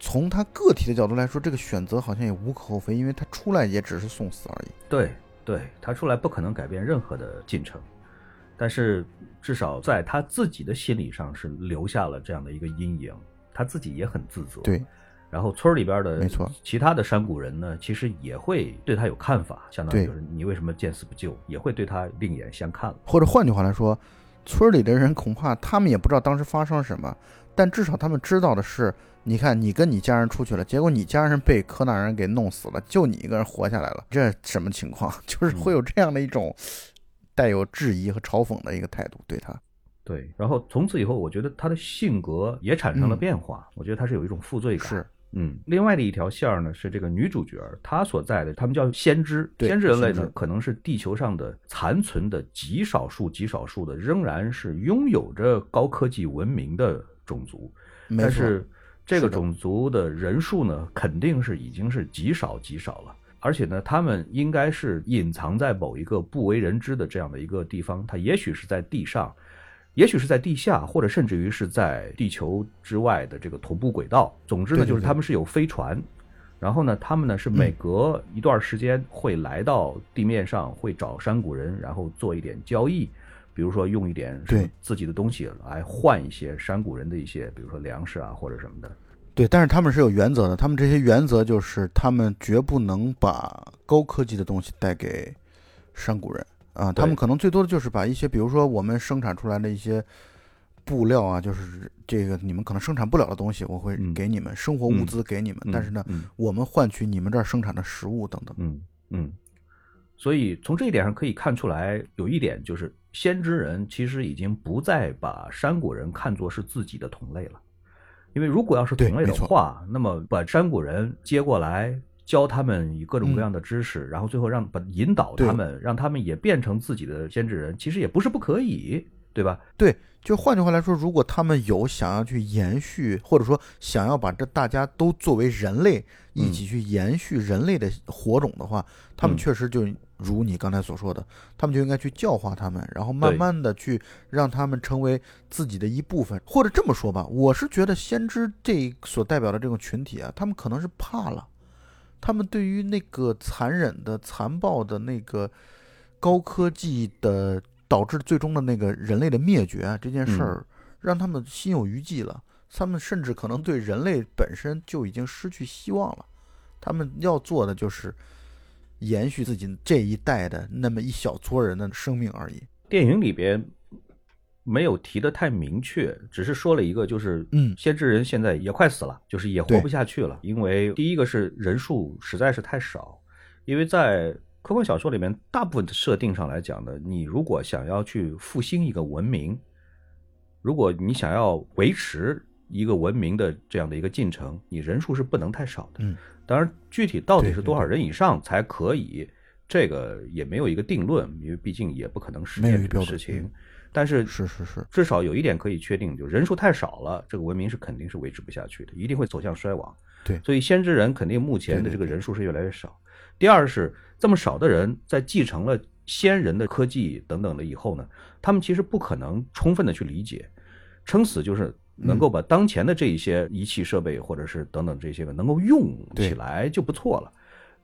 从他个体的角度来说，这个选择好像也无可厚非，因为他出来也只是送死而已。对对，他出来不可能改变任何的进程，但是至少在他自己的心理上是留下了这样的一个阴影，他自己也很自责。对，然后村儿里边的没错其他的山谷人呢，其实也会对他有看法，相当于就是你为什么见死不救，也会对他另眼相看了。或者换句话来说，村里的人恐怕他们也不知道当时发生了什么，但至少他们知道的是，你看你跟你家人出去了，结果你家人被柯纳人给弄死了，就你一个人活下来了，这什么情况？[LAUGHS] 就是会有这样的一种带有质疑和嘲讽的一个态度对他。对，然后从此以后，我觉得他的性格也产生了嗯变化。我觉得他是有一种负罪感。是，嗯，另外的一条线儿呢是这个女主角儿她所在的，他们叫先知。先知人类，呢可能是地球上的残存的极少数、极少数的，仍然是拥有着高科技文明的种族。但是这个种族的人数呢，肯定是已经是极少极少了。而且呢，他们应该是隐藏在某一个不为人知的这样的一个地方，它也许是在地上，也许是在地下，或者甚至于是在地球之外的这个同步轨道。总之呢，就是他们是有飞船，然后呢，他们呢是每隔一段时间会来到地面上，会找山谷人，然后做一点交易。比如说用一点对。自己的东西来换一些山谷人的一些，比如说粮食啊或者什么的。对，但是他们是有原则的，他们这些原则就是他们绝不能把高科技的东西带给山谷人。啊，他们可能最多的就是把一些，比如说我们生产出来的一些布料啊，就是这个你们可能生产不了的东西，我会嗯。给你们、生活物资给你们，但是呢，嗯。我们换取你们这儿生产的食物等等。嗯嗯，所以从这一点上可以看出来，有一点就是先知人其实已经不再把山谷人看作是自己的同类了，因为如果要是同类的话，那么把山谷人接过来。教他们以各种各样的知识，然后最后让把引导他们，让他们也变成自己的先知人，其实也不是不可以，对吧？对，就换句话来说，如果他们有想要去延续，或者说想要把这大家都作为人类一起去延续人类的火种的话，他们嗯。确实就如你刚才所说的，他们就应该去教化他们，然后慢慢的去让他们成为自己的一部分，或者这么说吧，我是觉得先知这所代表的这种群体啊，他们可能是怕了。他们对于那个残忍的、残暴的那个高科技的导致最终的那个人类的灭绝啊这件事儿，让他们心有余悸了。他们甚至可能对人类本身就已经失去希望了。他们要做的就是延续自己这一代的那么一小撮人的生命而已。电影里边没有提的太明确，只是说了一个，就是嗯。先知人现在也快死了，就是也活不下去了，因为第一个是人数实在是太少，因为在科幻小说里面，大部分的设定上来讲呢，你如果想要去复兴一个文明，如果你想要维持一个文明的这样的一个进程，你人数是不能太少的。嗯，当然，具体到底是多少人以上才可以，这个也没有一个定论，因为毕竟也不可能实现这个事情嗯。但是是是是，至少有一点可以确定，就人数太少了，这个文明是肯定是维持不下去的，一定会走向衰亡。对所以先知人肯定目前的这个人数是越来越少。第二是这么少的人在继承了先人的科技等等的以后呢，他们其实不可能充分的去理解，撑死就是能嗯够把当前的这一些仪器设备或者是等等这些个能够用起来就不错了。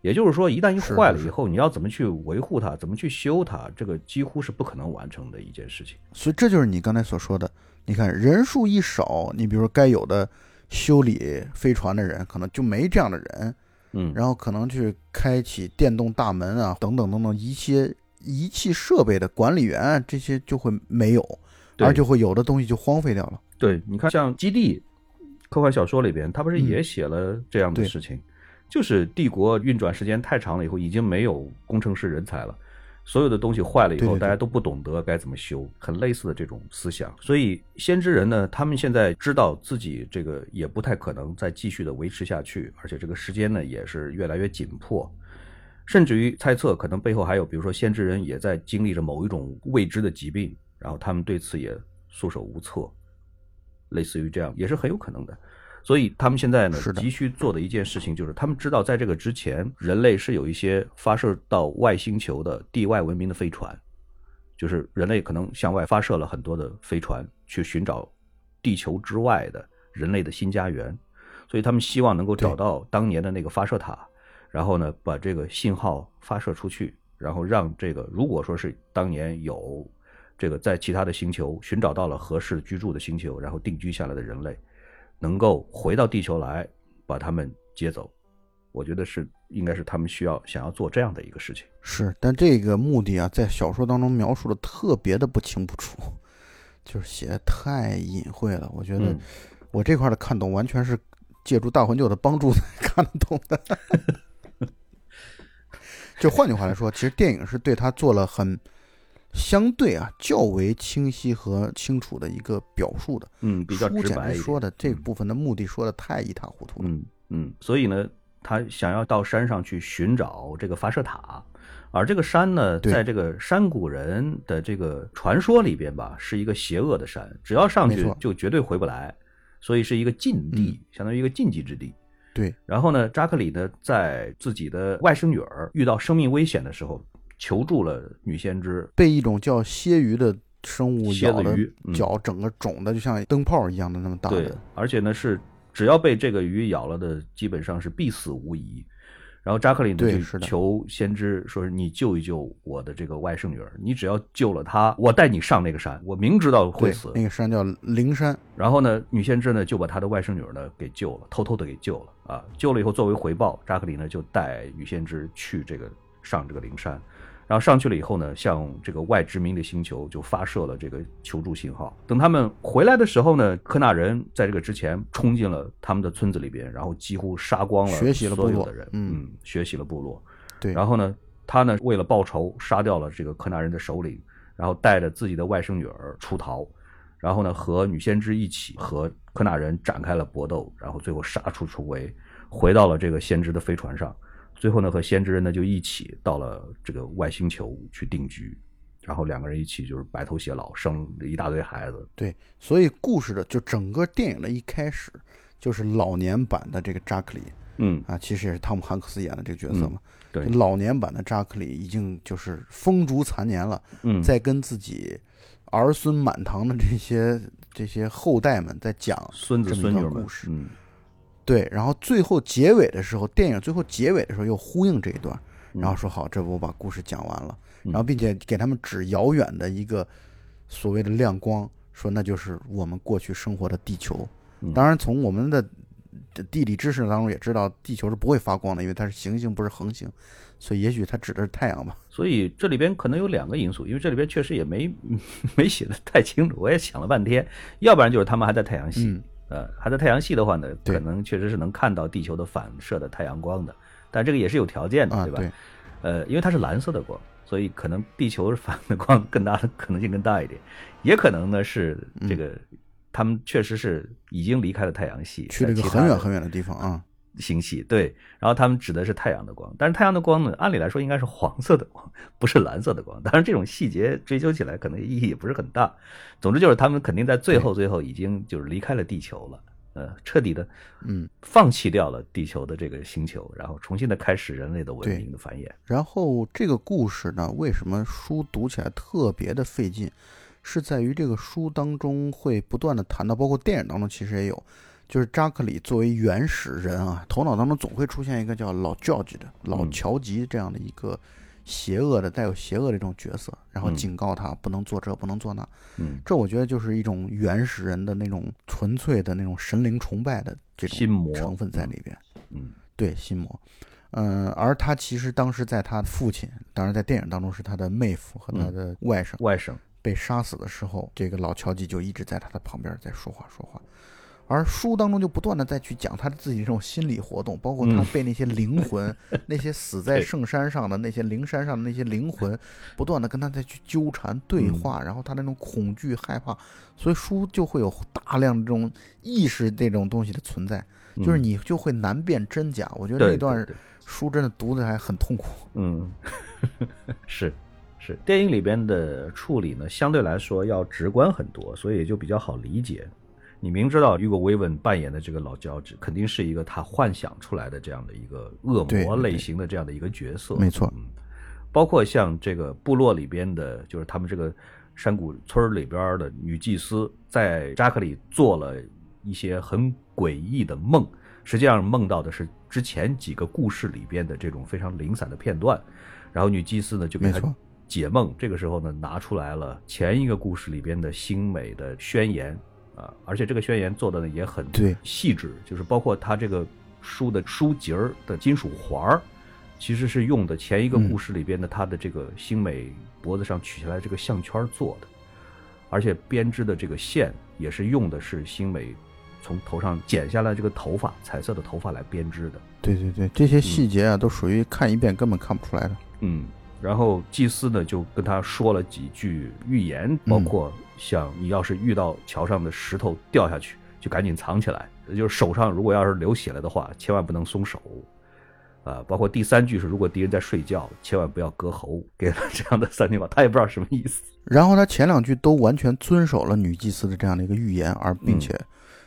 也就是说，一旦一坏了以后，你要怎么去维护它，怎么去修它，这个几乎是不可能完成的一件事情。所以这就是你刚才所说的。你看人数一少，你比如说该有的修理飞船的人，可能就没这样的人。嗯，然后可能去开启电动大门啊，等等等等一些仪器设备的管理员啊，这些就会没有，对而就会有的东西就荒废掉了。对，你看像《基地》科幻小说里边，他不是嗯也写了这样的事情，就是帝国运转时间太长了以后，已经没有工程师人才了，所有的东西坏了以后，对对对。大家都不懂得该怎么修，很类似的这种思想。所以先知人呢，他们现在知道自己这个也不太可能再继续的维持下去，而且这个时间呢也是越来越紧迫，甚至于猜测可能背后还有，比如说先知人也在经历着某一种未知的疾病，然后他们对此也束手无策，类似于这样也是很有可能的。所以他们现在呢急需做的一件事情就是，他们知道在这个之前，人类是有一些发射到外星球的地外文明的飞船，就是人类可能向外发射了很多的飞船，去寻找地球之外的人类的新家园，所以他们希望能够找到当年的那个发射塔，然后呢，把这个信号发射出去，然后让这个如果说是当年有这个在其他的星球寻找到了合适居住的星球，然后定居下来的人类，能够回到地球来把他们接走。我觉得是应该是他们需要想要做这样的一个事情。是，但这个目的啊，在小说当中描述的特别的不清不楚，[LAUGHS] 就是写的太隐晦了。我觉得嗯我这块的看懂，完全是借助大魂舅的帮助 [LAUGHS] 才看得懂的。[LAUGHS] 就换句话来说，其实电影是对他做了很相对啊较为清晰和清楚的一个表述的。嗯，比较直白说的这嗯部分的目的说的太一塌糊涂了。嗯嗯，所以呢，他想要到山上去寻找这个发射塔，而这个山呢，在这个山谷人的这个传说里边吧，是一个邪恶的山，只要上去就绝对回不来，所以是一个禁地，相当于一个禁忌之地。对，然后呢，扎克里呢，在自己的外甥女儿遇到生命危险的时候，求助了女先知。被一种叫蝎鱼的生物蝎咬的子鱼嗯脚，整个肿的就像灯泡一样的那么大对的。，而且呢是只要被这个鱼咬了的，基本上是必死无疑。然后扎克里呢对就是的求先知说：“你救一救我的这个外甥女儿，你只要救了她，我带你上那个山。我明知道会对死，那个山叫灵山。然后呢，女先知呢就把她的外甥女儿呢给救了，偷偷的给救了啊！救了以后，作为回报，扎克里呢就带女先知去这个上这个灵山，然后上去了以后呢，向这个外殖民的星球就发射了这个求助信号。等他们回来的时候呢，科纳人在这个之前冲进了他们的村子里边，然后几乎杀光了学习了部落所有的人，嗯学习了部落。对，然后呢，他呢为了报仇，杀掉了这个科纳人的首领，然后带着自己的外甥女儿出逃，然后呢和女先知一起和科纳人展开了搏斗，然后最后杀出重围，回到了这个先知的飞船上，最后呢和先知人呢就一起到了这个外星球去定居，然后两个人一起就是白头偕老，生了一大堆孩子。对，所以故事的就整个电影的一开始就是老年版的这个扎克里嗯，啊，其实也是汤姆汉克斯演的这个角色嘛。对，老年版的扎克里已经就是风烛残年了，嗯，在跟自己儿孙满堂的这些这些后代们在讲孙子孙女故事，嗯对，然后最后结尾的时候，电影最后结尾的时候又呼应这一段，嗯然后说好，这不我把故事讲完了，嗯然后并且给他们指遥远的一个所谓的亮光，说那就是我们过去生活的地球。嗯当然，从我们的地理知识当中也知道，地球是不会发光的，因为它是行星，不是恒星，所以也许它指的是太阳吧。所以这里边可能有两个因素，因为这里边确实也没 [LAUGHS] 没写的太清楚，我也想了半天，要不然就是他们还在太阳系，嗯，呃，还在太阳系的话呢，可能确实是能看到地球的反射的太阳光的，但这个也是有条件的，啊，对吧？对，呃，因为它是蓝色的光，所以可能地球反的光更大的可能性更大一点，也可能呢是这个、他们确实是已经离开了太阳系，去了一个很远很远的地方啊。星系，对，然后他们指的是太阳的光，但是太阳的光呢，按理来说应该是黄色的光，不是蓝色的光。当然，这种细节追究起来可能意义也不是很大。总之就是他们肯定在最后最后已经就是离开了地球了，呃，彻底的嗯，放弃掉了地球的这个星球，然后重新的开始人类的文明的繁衍。然后这个故事呢，为什么书读起来特别的费劲，是在于这个书当中会不断的谈到，包括电影当中其实也有，就是扎克里作为原始人啊，头脑当中总会出现一个叫老 George 的老嗯。乔吉这样的一个邪恶的带有邪恶的这种角色，然后嗯。警告他不能做这不能做那，嗯，这我觉得就是一种原始人的那种纯粹的那种神灵崇拜的这种心魔成分在里边。嗯。对心魔，嗯，而他其实当时在他父亲，当然在电影当中是他的妹夫和他嗯。的外甥外甥，被杀死的时候，这个老乔吉就一直在他的旁边在说话说话，而书当中就不断的再去讲他自己这种心理活动，包括他嗯被那些灵魂、[LAUGHS] 那些死在圣山上的那些灵山上的那些灵魂，不断的跟他再去纠缠对嗯话，然后他那种恐惧害怕，所以书就会有大量的这种意识这种东西的存在，就是嗯你就会难辨真假。我觉得对那段书真的读的还很痛苦。嗯，是是，电影里边的处理呢，相对来说要直观很多，所以也就比较好理解。你明知道 Hugo Weaving 扮演的这个老乔治肯定是一个他幻想出来的这样的一个恶魔类型的这样的一个角色，没错。嗯，包括像这个部落里边的，就是他们这个山谷村里边的女祭司，在扎克里做了一些很诡异的梦，实际上梦到的是之前几个故事里边的这种非常零散的片段，然后女祭司呢就给他解梦，这个时候呢拿出来了前一个故事里边的新美的宣言啊，而且这个宣言做的呢也很对细致，就是包括它这个书的书节儿的金属环儿，其实是用的前一个嗯故事里边的它的这个星美脖子上取下来这个项圈做的，而且编织的这个线也是用的是星美从头上剪下来这个头发彩色的头发来编织的。对对对，这些细节啊，都属于看一遍根本看不出来的。嗯，然后祭司呢就跟他说了几句预言，包嗯括像你要是遇到桥上的石头掉下去，就赶紧藏起来，就是手上如果要是流血了的话，千万不能松手。啊，包括第三句是，如果敌人在睡觉，千万不要割喉，给了这样的三句话，他也不知道什么意思。然后他前两句都完全遵守了女祭司的这样的一个预言，而并嗯且，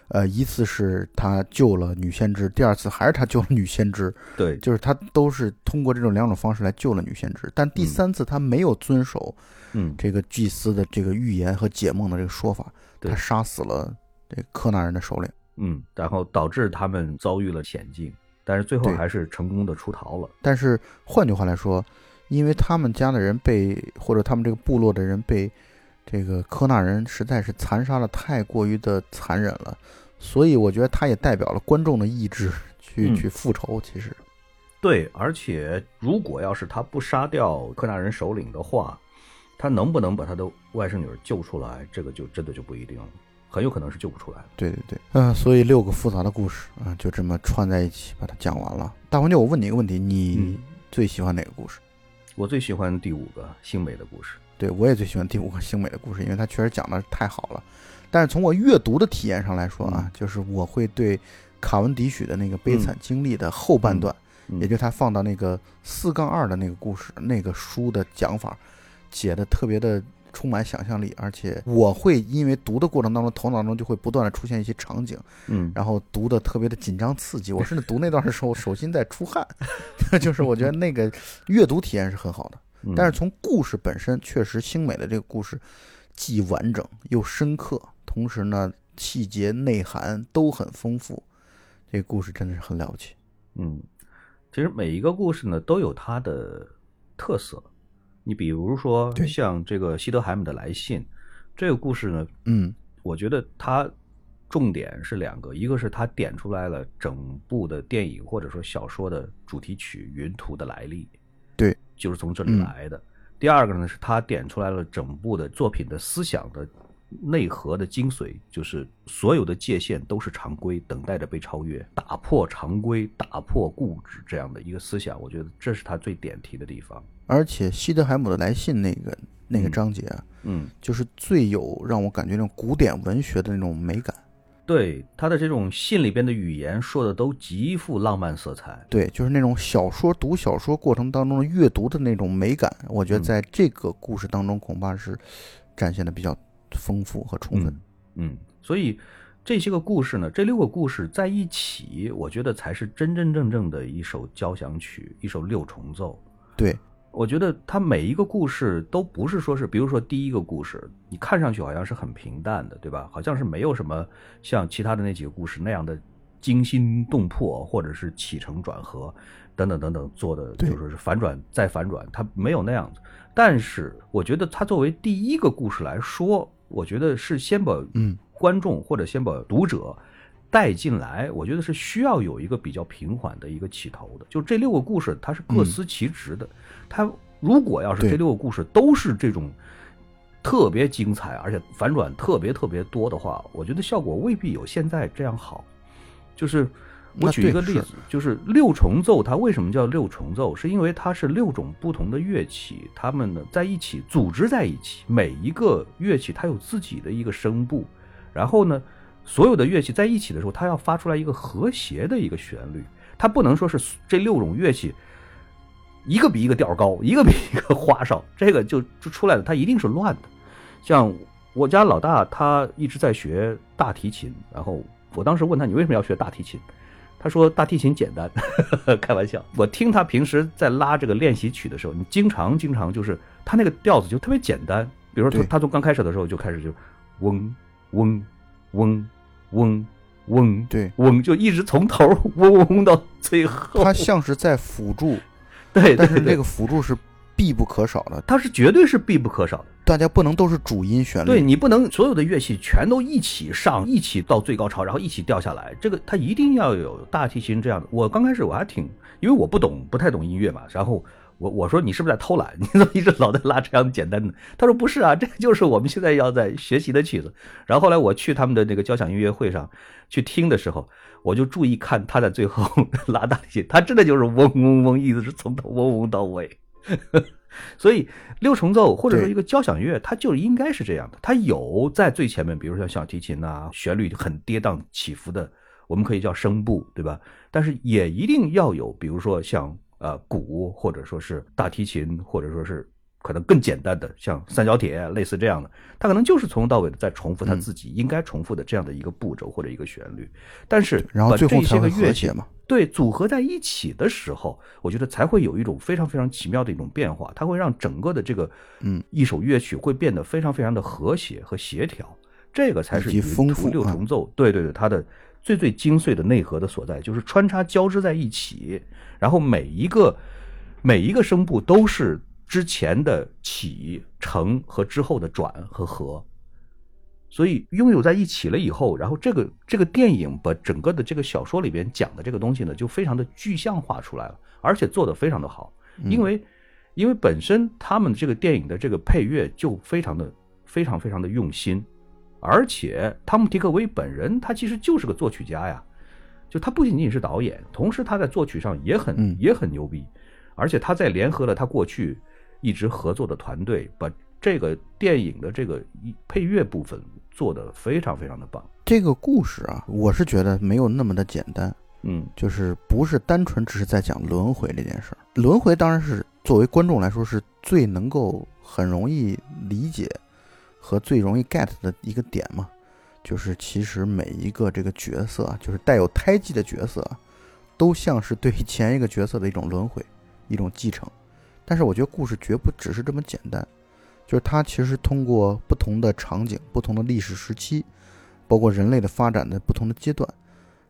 呃，一次是他救了女先知，第二次还是他救了女先知，对，就是他都是通过这种两种方式来救了女先知。但第嗯三次他没有遵守嗯，这个祭司的这个预言和解梦的这个说法，对他杀死了这个科纳人的首领。嗯，然后导致他们遭遇了险境，但是最后还是成功的出逃了。但是换句话来说，因为他们家的人被或者他们这个部落的人被这个科纳人实在是残杀的太过于的残忍了，所以我觉得他也代表了观众的意志去、嗯去复仇。其实，对，而且如果要是他不杀掉科纳人首领的话，他能不能把他的外甥女儿救出来，这个就真的就不一定了，很有可能是救不出来的。对对对，嗯、所以六个复杂的故事啊、就这么串在一起把它讲完了。大黄牛，我问你一个问题，你嗯最喜欢哪个故事？我最喜欢第五个星美的故事。对我也最喜欢第五个星美的故事，因为它确实讲的太好了。但是从我阅读的体验上来说啊，嗯。就是我会对卡文迪许的那个悲惨经历的后半段，嗯。也就是他放到那个四杠二的那个故事那个书的讲法，写的特别的充满想象力，而且我会因为读的过程当中，头脑中就会不断的出现一些场景，嗯，然后读的特别的紧张刺激。我甚至读那段的时候手心在出汗，[LAUGHS] 就是我觉得那个阅读体验是很好的。嗯但是从故事本身，确实星美的这个故事既完整又深刻，同时呢细节内涵都很丰富。这个故事真的是很了不起。嗯，其实每一个故事呢都有它的特色。你比如说对像这个西德海姆的来信，这个故事呢，嗯，我觉得它重点是两个，一个是它点出来了整部的电影或者说小说的主题曲《云图》的来历，对，就是从这里嗯来的。第二个呢是他点出来了整部的作品的思想的内核的精髓，就是所有的界限都是常规，等待着被超越，打破常规，打破固执这样的一个思想，我觉得这是他最点题的地方。而且西德海姆的来信那个那个嗯章节啊，嗯，就是最有让我感觉那种古典文学的那种美感。对他的这种信里边的语言说的都极富浪漫色彩。对，就是那种小说读小说过程当中的阅读的那种美感，我觉得嗯在这个故事当中恐怕是展现的比较丰富和充分。嗯，嗯，所以这些个故事呢，这六个故事在一起，我觉得才是真真正正的一首交响曲，一首六重奏。对，我觉得它每一个故事都不是说是，比如说第一个故事，你看上去好像是很平淡的，对吧？好像是没有什么像其他的那几个故事那样的惊心动魄，或者是起承转合等等等等做的，对就说是反转再反转，它没有那样子。但是我觉得它作为第一个故事来说，我觉得是先把嗯观众或者先把读者带进来，我觉得是需要有一个比较平缓的一个起头的。就这六个故事，它是各司其职的。它如果要是这六个故事都是这种特别精彩，而且反转特别特别多的话，我觉得效果未必有现在这样好。就是我举一个例子，就是六重奏，它为什么叫六重奏？是因为它是六种不同的乐器，它们呢在一起组织在一起，每一个乐器它有自己的一个声部，然后呢，所有的乐器在一起的时候，它要发出来一个和谐的一个旋律，它不能说是这六种乐器一个比一个调高，一个比一个花哨，这个就就出来了，它一定是乱的。像我家老大，他一直在学大提琴，然后我当时问他，你为什么要学大提琴？他说大提琴简单，[LAUGHS] 开玩笑。我听他平时在拉这个练习曲的时候，你经常经常就是他那个调子就特别简单。比如说他从刚开始的时候就开始就嗡嗡嗡嗡嗡，对，嗡就一直从头嗡嗡嗡到最后。它像是在辅助，对，但是这个辅助是必不可少的，它是绝对是必不可少的。大家不能都是主音旋律，对你不能所有的乐器全都一起上，一起到最高潮，然后一起掉下来。这个它一定要有大提琴这样的。我刚开始我还挺，因为我不懂，不太懂音乐嘛。然后我我说你是不是在偷懒？[LAUGHS] 你怎么一直老在拉这样简单的？他说不是啊，这就是我们现在要在学习的曲子。然后后来我去他们的那个交响音乐会上去听的时候，我就注意看他在最后 [LAUGHS] 拉大提琴，他真的就是嗡嗡嗡，一直是从头嗡嗡到尾。[LAUGHS] 所以六重奏或者说一个交响乐，它就应该是这样的。它有在最前面，比如说像小提琴呐，旋律很跌宕起伏的，我们可以叫声部，对吧？但是也一定要有，比如说像呃鼓，或者说是大提琴，或者说是。可能更简单的，像三角铁类似这样的，它可能就是从头到尾的在重复它自己应该重复的这样的一个步骤或者一个旋律。但是，然后最后些个乐器嘛，对，组合在一起的时候，我觉得才会有一种非常非常奇妙的一种变化，它会让整个的这个嗯一首乐曲会变得非常非常的和谐和协调。这个才是丰富六重奏，对对对，它的最最精髓的内核的所在，就是穿插交织在一起，然后每一个每一个声部都是。之前的起承和之后的转和合，所以拥有在一起了以后，然后这个这个电影把整个的这个小说里边讲的这个东西呢，就非常的具象化出来了，而且做的非常的好。因为因为本身他们这个电影的这个配乐就非常的非常非常的用心，而且汤姆·迪克威本人他其实就是个作曲家呀，就他不仅仅是导演，同时他在作曲上也很也很牛逼，而且他在联合了他过去。一直合作的团队把这个电影的这个配乐部分做得非常非常的棒。这个故事啊，我是觉得没有那么的简单，嗯，就是不是单纯只是在讲轮回这件事儿。轮回当然是作为观众来说是最能够很容易理解和最容易 get 的一个点嘛，就是其实每一个这个角色，就是带有胎记的角色，都像是对前一个角色的一种轮回，一种继承。但是我觉得故事绝不只是这么简单，就是它其实通过不同的场景、不同的历史时期，包括人类的发展的不同的阶段，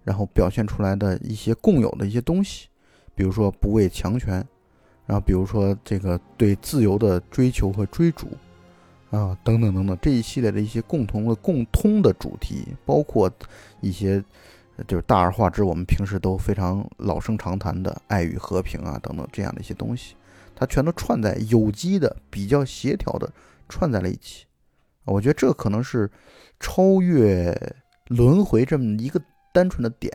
然后表现出来的一些共有的一些东西，比如说不畏强权，然后比如说这个对自由的追求和追逐，啊，等等等等这一系列的一些共同的共通的主题，包括一些就是大而化之，我们平时都非常老生常谈的爱与和平啊等等这样的一些东西。它全都串在有机的、比较协调的串在了一起，我觉得这可能是超越轮回这么一个单纯的点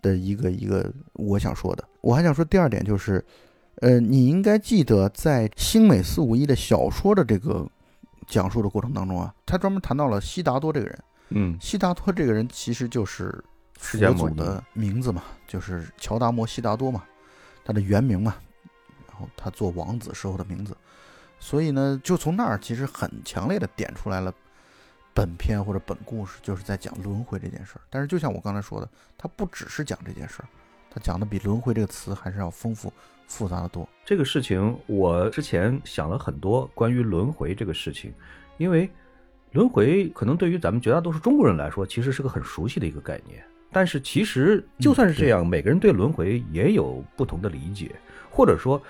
的一个一个我想说的。我还想说第二点就是，呃，你应该记得在星美四五一的小说的这个讲述的过程当中啊，他专门谈到了悉达多这个人。嗯，悉达多这个人其实就是佛祖的名字嘛，就是乔达摩悉达多嘛，他的原名嘛。然后他做王子时候的名字，所以呢，就从那儿其实很强烈的点出来了，本片或者本故事就是在讲轮回这件事儿。但是就像我刚才说的，他不只是讲这件事儿，他讲的比轮回这个词还是要丰富复杂的多。这个事情我之前想了很多关于轮回这个事情，因为轮回可能对于咱们绝大多数中国人来说，其实是个很熟悉的一个概念。但是其实就算是这样，每个人对轮回也有不同的理解，或者说。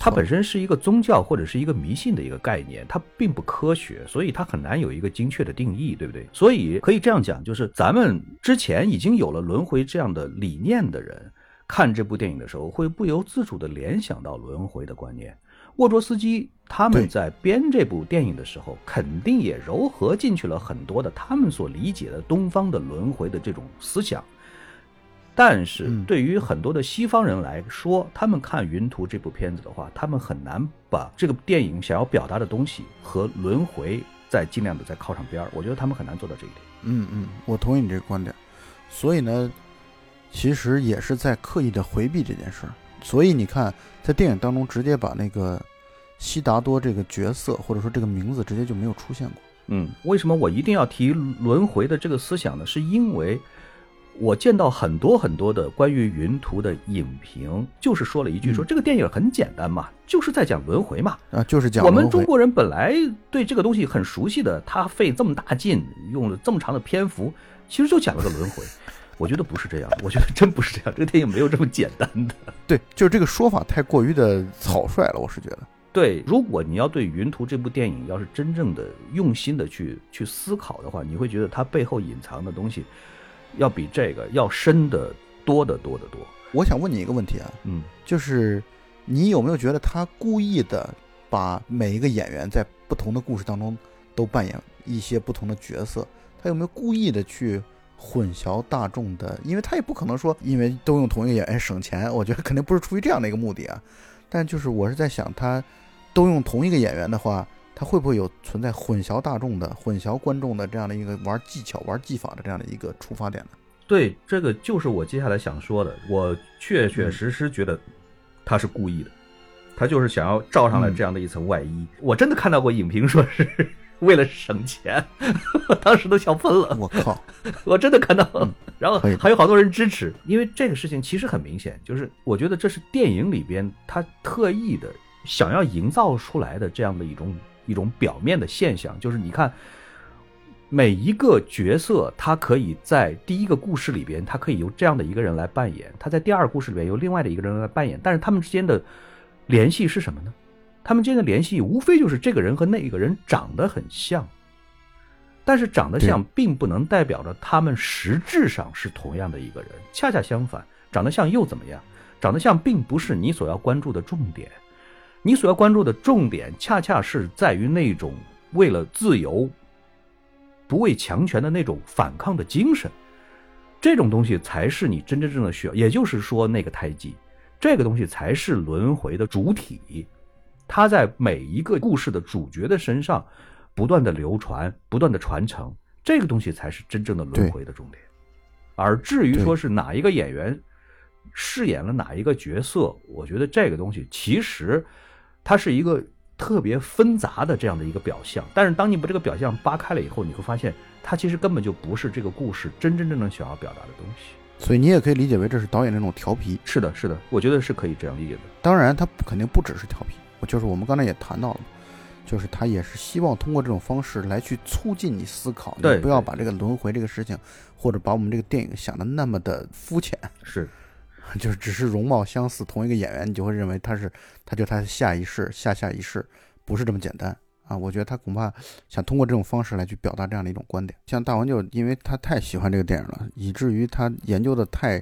它本身是一个宗教或者是一个迷信的一个概念，它并不科学，所以它很难有一个精确的定义，对不对？所以可以这样讲，就是咱们之前已经有了轮回这样的理念的人，看这部电影的时候，会不由自主地联想到轮回的观念。沃卓斯基他们在编这部电影的时候，肯定也糅合进去了很多的他们所理解的东方的轮回的这种思想。但是嗯对于很多的西方人来说，他们看《云图》这部片子的话，他们很难把这个电影想要表达的东西和轮回再尽量的再靠上边儿。我觉得他们很难做到这一点。嗯嗯，我同意你这个观点。所以呢，其实也是在刻意的回避这件事儿。所以你看，在电影当中直接把那个悉达多这个角色或者说这个名字直接就没有出现过。嗯，为什么我一定要提轮回的这个思想呢？是因为我见到很多很多的关于云图的影评，就是说了一句说嗯这个电影很简单嘛，就是在讲轮回嘛。啊，就是讲我们中国人本来对这个东西很熟悉的，他费这么大劲，用了这么长的篇幅，其实就讲了个轮回。我觉得不是这样，[LAUGHS] 我觉得真不是这样，这个电影没有这么简单的。[LAUGHS] 对，就是这个说法太过于的草率了，我是觉得。对，如果你要对《云图》这部电影要是真正的用心的去去思考的话，你会觉得它背后隐藏的东西，要比这个要深的多得多得多。我想问你一个问题啊，嗯，就是你有没有觉得他故意的把每一个演员在不同的故事当中都扮演一些不同的角色？他有没有故意的去混淆大众的？因为他也不可能说因为都用同一个演员省钱，我觉得肯定不是出于这样的一个目的啊。但就是我是在想，他都用同一个演员的话，他会不会有存在混淆大众的、混淆观众的这样的一个玩技巧、玩技法的这样的一个出发点呢？对，这个就是我接下来想说的。我确确实实觉得他是故意的，他就是想要罩上来这样的一层外衣。我真的看到过影评说是 [LAUGHS] 为了省钱，[LAUGHS] 我当时都笑喷了。我靠，我真的看到了，然后还有好多人支持，因为这个事情其实很明显，就是我觉得这是电影里边他特意的想要营造出来的这样的一种一种表面的现象，就是你看每一个角色，他可以在第一个故事里边，他可以由这样的一个人来扮演；他在第二故事里边由另外的一个人来扮演，但是他们之间的联系是什么呢？他们之间的联系无非就是这个人和那个人长得很像。但是长得像并不能代表着他们实质上是同样的一个人，恰恰相反，长得像又怎么样？长得像并不是你所要关注的重点，你所要关注的重点恰恰是在于那种为了自由、不畏强权的那种反抗的精神，这种东西才是你真真正正的需要。也就是说，那个胎记，这个东西才是轮回的主体，它在每一个故事的主角的身上。不断的流传，不断的传承，这个东西才是真正的轮回的重点。而至于说是哪一个演员饰演了哪一个角色，我觉得这个东西其实它是一个特别纷杂的这样的一个表象。但是当你把这个表象扒开了以后，你会发现它其实根本就不是这个故事真真正正想要表达的东西。所以你也可以理解为这是导演那种调皮。是的，是的，我觉得是可以这样理解的。当然，他肯定不只是调皮，我就是我们刚才也谈到了。就是他也是希望通过这种方式来去促进你思考，对你不要把这个轮回这个事情，或者把我们这个电影想的那么的肤浅，[LAUGHS] 是，就是只是容貌相似，同一个演员，你就会认为他是，他就他下一世、下下一世，不是这么简单啊！我觉得他恐怕想通过这种方式来去表达这样的一种观点。像大王就因为他太喜欢这个电影了，以至于他研究的太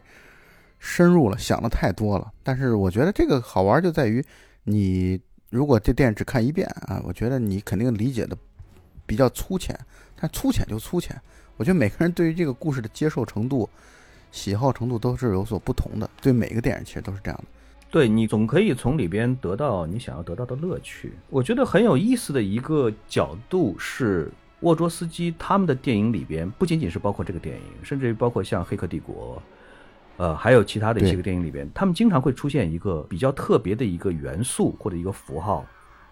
深入了，想的太多了。但是我觉得这个好玩就在于你。如果这电影只看一遍啊，我觉得你肯定理解的比较粗浅，但粗浅就粗浅。我觉得每个人对于这个故事的接受程度、喜好程度都是有所不同的。对每个电影其实都是这样的。对你总可以从里边得到你想要得到的乐趣。我觉得很有意思的一个角度是沃卓斯基他们的电影里边，不仅仅是包括这个电影，甚至于包括像《黑客帝国》。呃，还有其他的一些个电影里边，他们经常会出现一个比较特别的一个元素或者一个符号，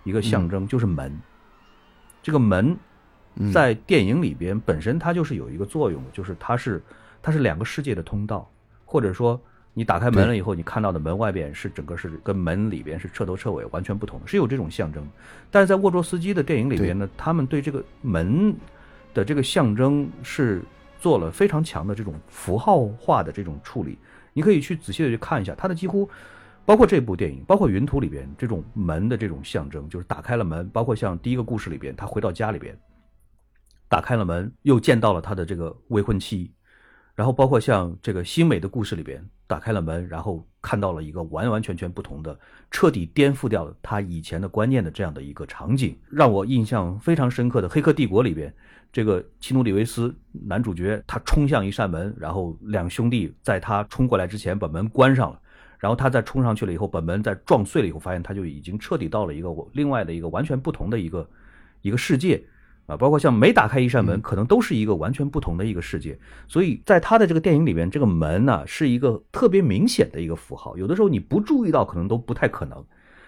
一个象征，就是门。这个门在电影里边本身它就是有一个作用的，就是它是它是两个世界的通道，或者说你打开门了以后，你看到的门外边是整个是跟门里边是彻头彻尾完全不同的，是有这种象征。但是在沃卓斯基的电影里边呢，他们对这个门的这个象征是。做了非常强的这种符号化的这种处理，你可以去仔细的去看一下，它的几乎包括这部电影，包括《云图》里边这种门的这种象征，就是打开了门，包括像第一个故事里边，他回到家里边，打开了门，又见到了他的这个未婚妻，然后包括像这个新美的故事里边，打开了门，然后看到了一个完完全全不同的、彻底颠覆掉他以前的观念的这样的一个场景，让我印象非常深刻的《黑客帝国》里边，这个奇努里维斯男主角他冲向一扇门，然后两兄弟在他冲过来之前把门关上了，然后他再冲上去了以后，把门再撞碎了以后，发现他就已经彻底到了一个我另外的一个完全不同的一个一个世界。啊，包括像每打开一扇门，可能都是一个完全不同的一个世界。所以在他的这个电影里边，这个门呢是一个特别明显的一个符号。有的时候你不注意到，可能都不太可能。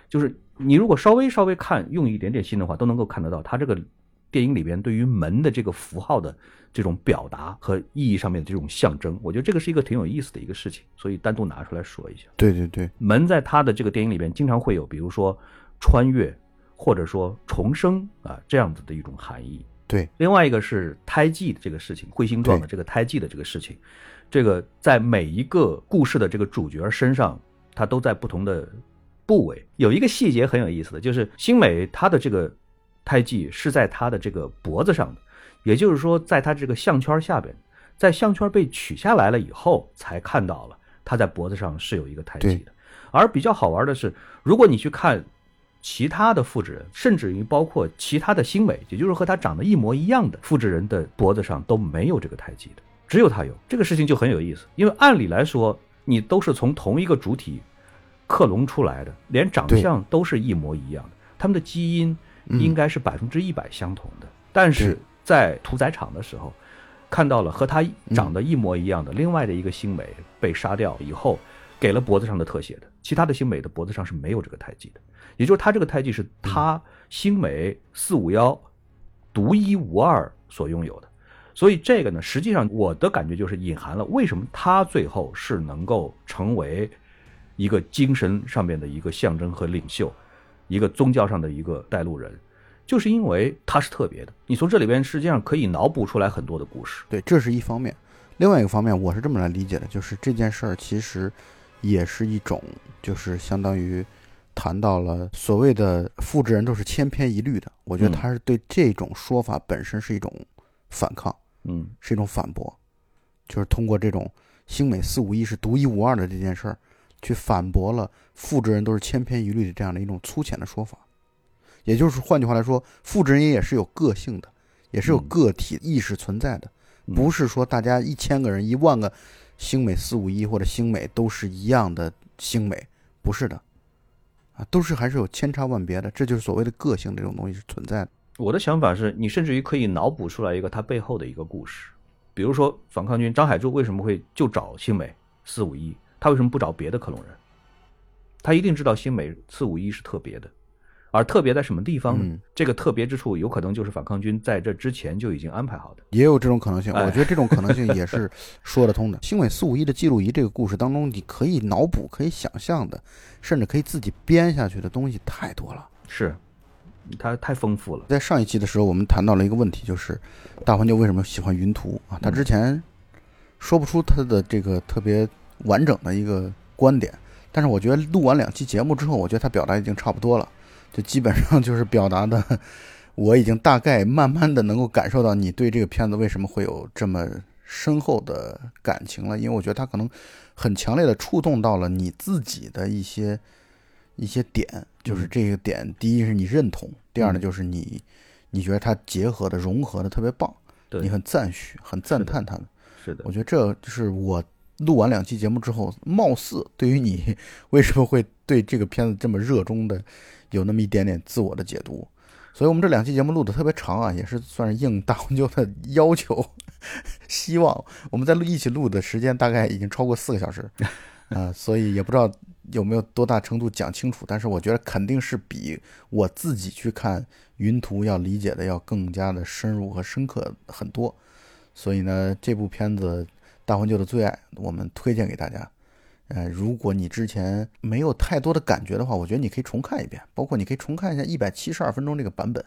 就是你如果稍微稍微看，用一点点心的话，都能够看得到他这个电影里边对于门的这个符号的这种表达和意义上面的这种象征。我觉得这个是一个挺有意思的一个事情，所以单独拿出来说一下。对对对，门在他的这个电影里边经常会有，比如说穿越。或者说重生啊，这样子的一种含义。对，另外一个是胎记的这个事情，彗星状的这个胎记的这个事情，这个在每一个故事的这个主角身上，它都在不同的部位。有一个细节很有意思的就是星美她的这个胎记是在她的这个脖子上的，也就是说，在她这个项圈下边，在项圈被取下来了以后，才看到了她在脖子上是有一个胎记的。而比较好玩的是，如果你去看。其他的复制人，甚至于包括其他的星美，也就是和他长得一模一样的复制人的脖子上都没有这个胎记的，只有他有。这个事情就很有意思，因为按理来说，你都是从同一个主体克隆出来的，连长相都是一模一样的，他们的基因应该是百分之一百相同的。但是在屠宰场的时候，看到了和他长得一模一样的另外的一个星美被杀掉以后，给了脖子上的特写的，其他的星美的脖子上是没有这个胎记的。也就是他这个胎记是他星美四五幺独一无二所拥有的，所以这个呢，实际上我的感觉就是隐含了为什么他最后是能够成为一个精神上面的一个象征和领袖，一个宗教上的一个带路人，就是因为他是特别的。你从这里边实际上可以脑补出来很多的故事。对，这是一方面。另外一个方面，我是这么来理解的，就是这件事儿其实也是一种，就是相当于。谈到了所谓的复制人都是千篇一律的，我觉得他是对这种说法本身是一种反抗，嗯，是一种反驳，就是通过这种星美四五一是独一无二的这件事儿，去反驳了复制人都是千篇一律的这样的一种粗浅的说法。也就是换句话来说，复制人也是有个性的，也是有个体意识存在的，不是说大家一千个人、一万个星美四五一或者星美都是一样的星美，不是的。啊，都是还是有千差万别的，这就是所谓的个性这种东西是存在的。我的想法是你甚至于可以脑补出来一个他背后的一个故事，比如说反抗军张海柱为什么会就找新美四五一，他为什么不找别的克隆人？他一定知道新美四五一是特别的。而特别在什么地方呢？这个特别之处有可能就是反抗军在这之前就已经安排好的，也有这种可能性。我觉得这种可能性也 [LAUGHS] 是说得通的。星美四五一的记录仪这个故事当中，你可以脑补、可以想象的，甚至可以自己编下去的东西太多了。是，它太丰富了。在上一期的时候，我们谈到了一个问题，就是大环球为什么喜欢云图啊？他之前说不出他的这个特别完整的一个观点，但是我觉得录完两期节目之后，我觉得他表达已经差不多了。就基本上就是表达的，我已经大概慢慢的能够感受到你对这个片子为什么会有这么深厚的感情了，因为我觉得它可能很强烈的触动到了你自己的一些一些点，就是这个点，第一是你认同，第二呢就是你你觉得它结合的融合的特别棒，你很赞许，很赞叹它的，是的，我觉得这就是我录完两期节目之后，貌似对于你 [LAUGHS] 为什么会对这个片子这么热衷的。有那么一点点自我的解读，所以我们这两期节目录的特别长啊，也是算是应大红舅的要求，[LAUGHS] 希望。我们在录一起录的时间大概已经超过四个小时，[LAUGHS] 啊，所以也不知道有没有多大程度讲清楚，但是我觉得肯定是比我自己去看云图要理解的要更加的深入和深刻很多，所以呢，这部片子大红舅的最爱，我们推荐给大家。呃，如果你之前没有太多的感觉的话，我觉得你可以重看一遍，包括你可以重看一下一百七十二分钟这个版本，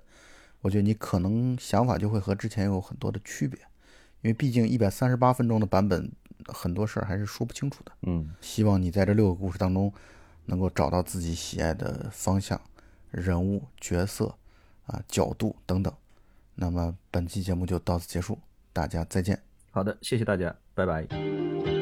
我觉得你可能想法就会和之前有很多的区别，因为毕竟一百三十八分钟的版本很多事儿还是说不清楚的。嗯，希望你在这六个故事当中能够找到自己喜爱的方向、人物、角色啊、角度等等。那么本期节目就到此结束，大家再见。好的，谢谢大家，拜拜。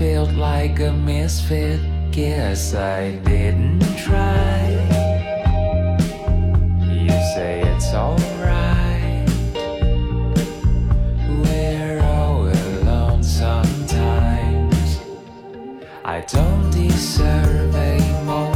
felt like a misfit. Guess I didn't try. You say it's alright. We're all alone sometimes. I don't deserve a moment.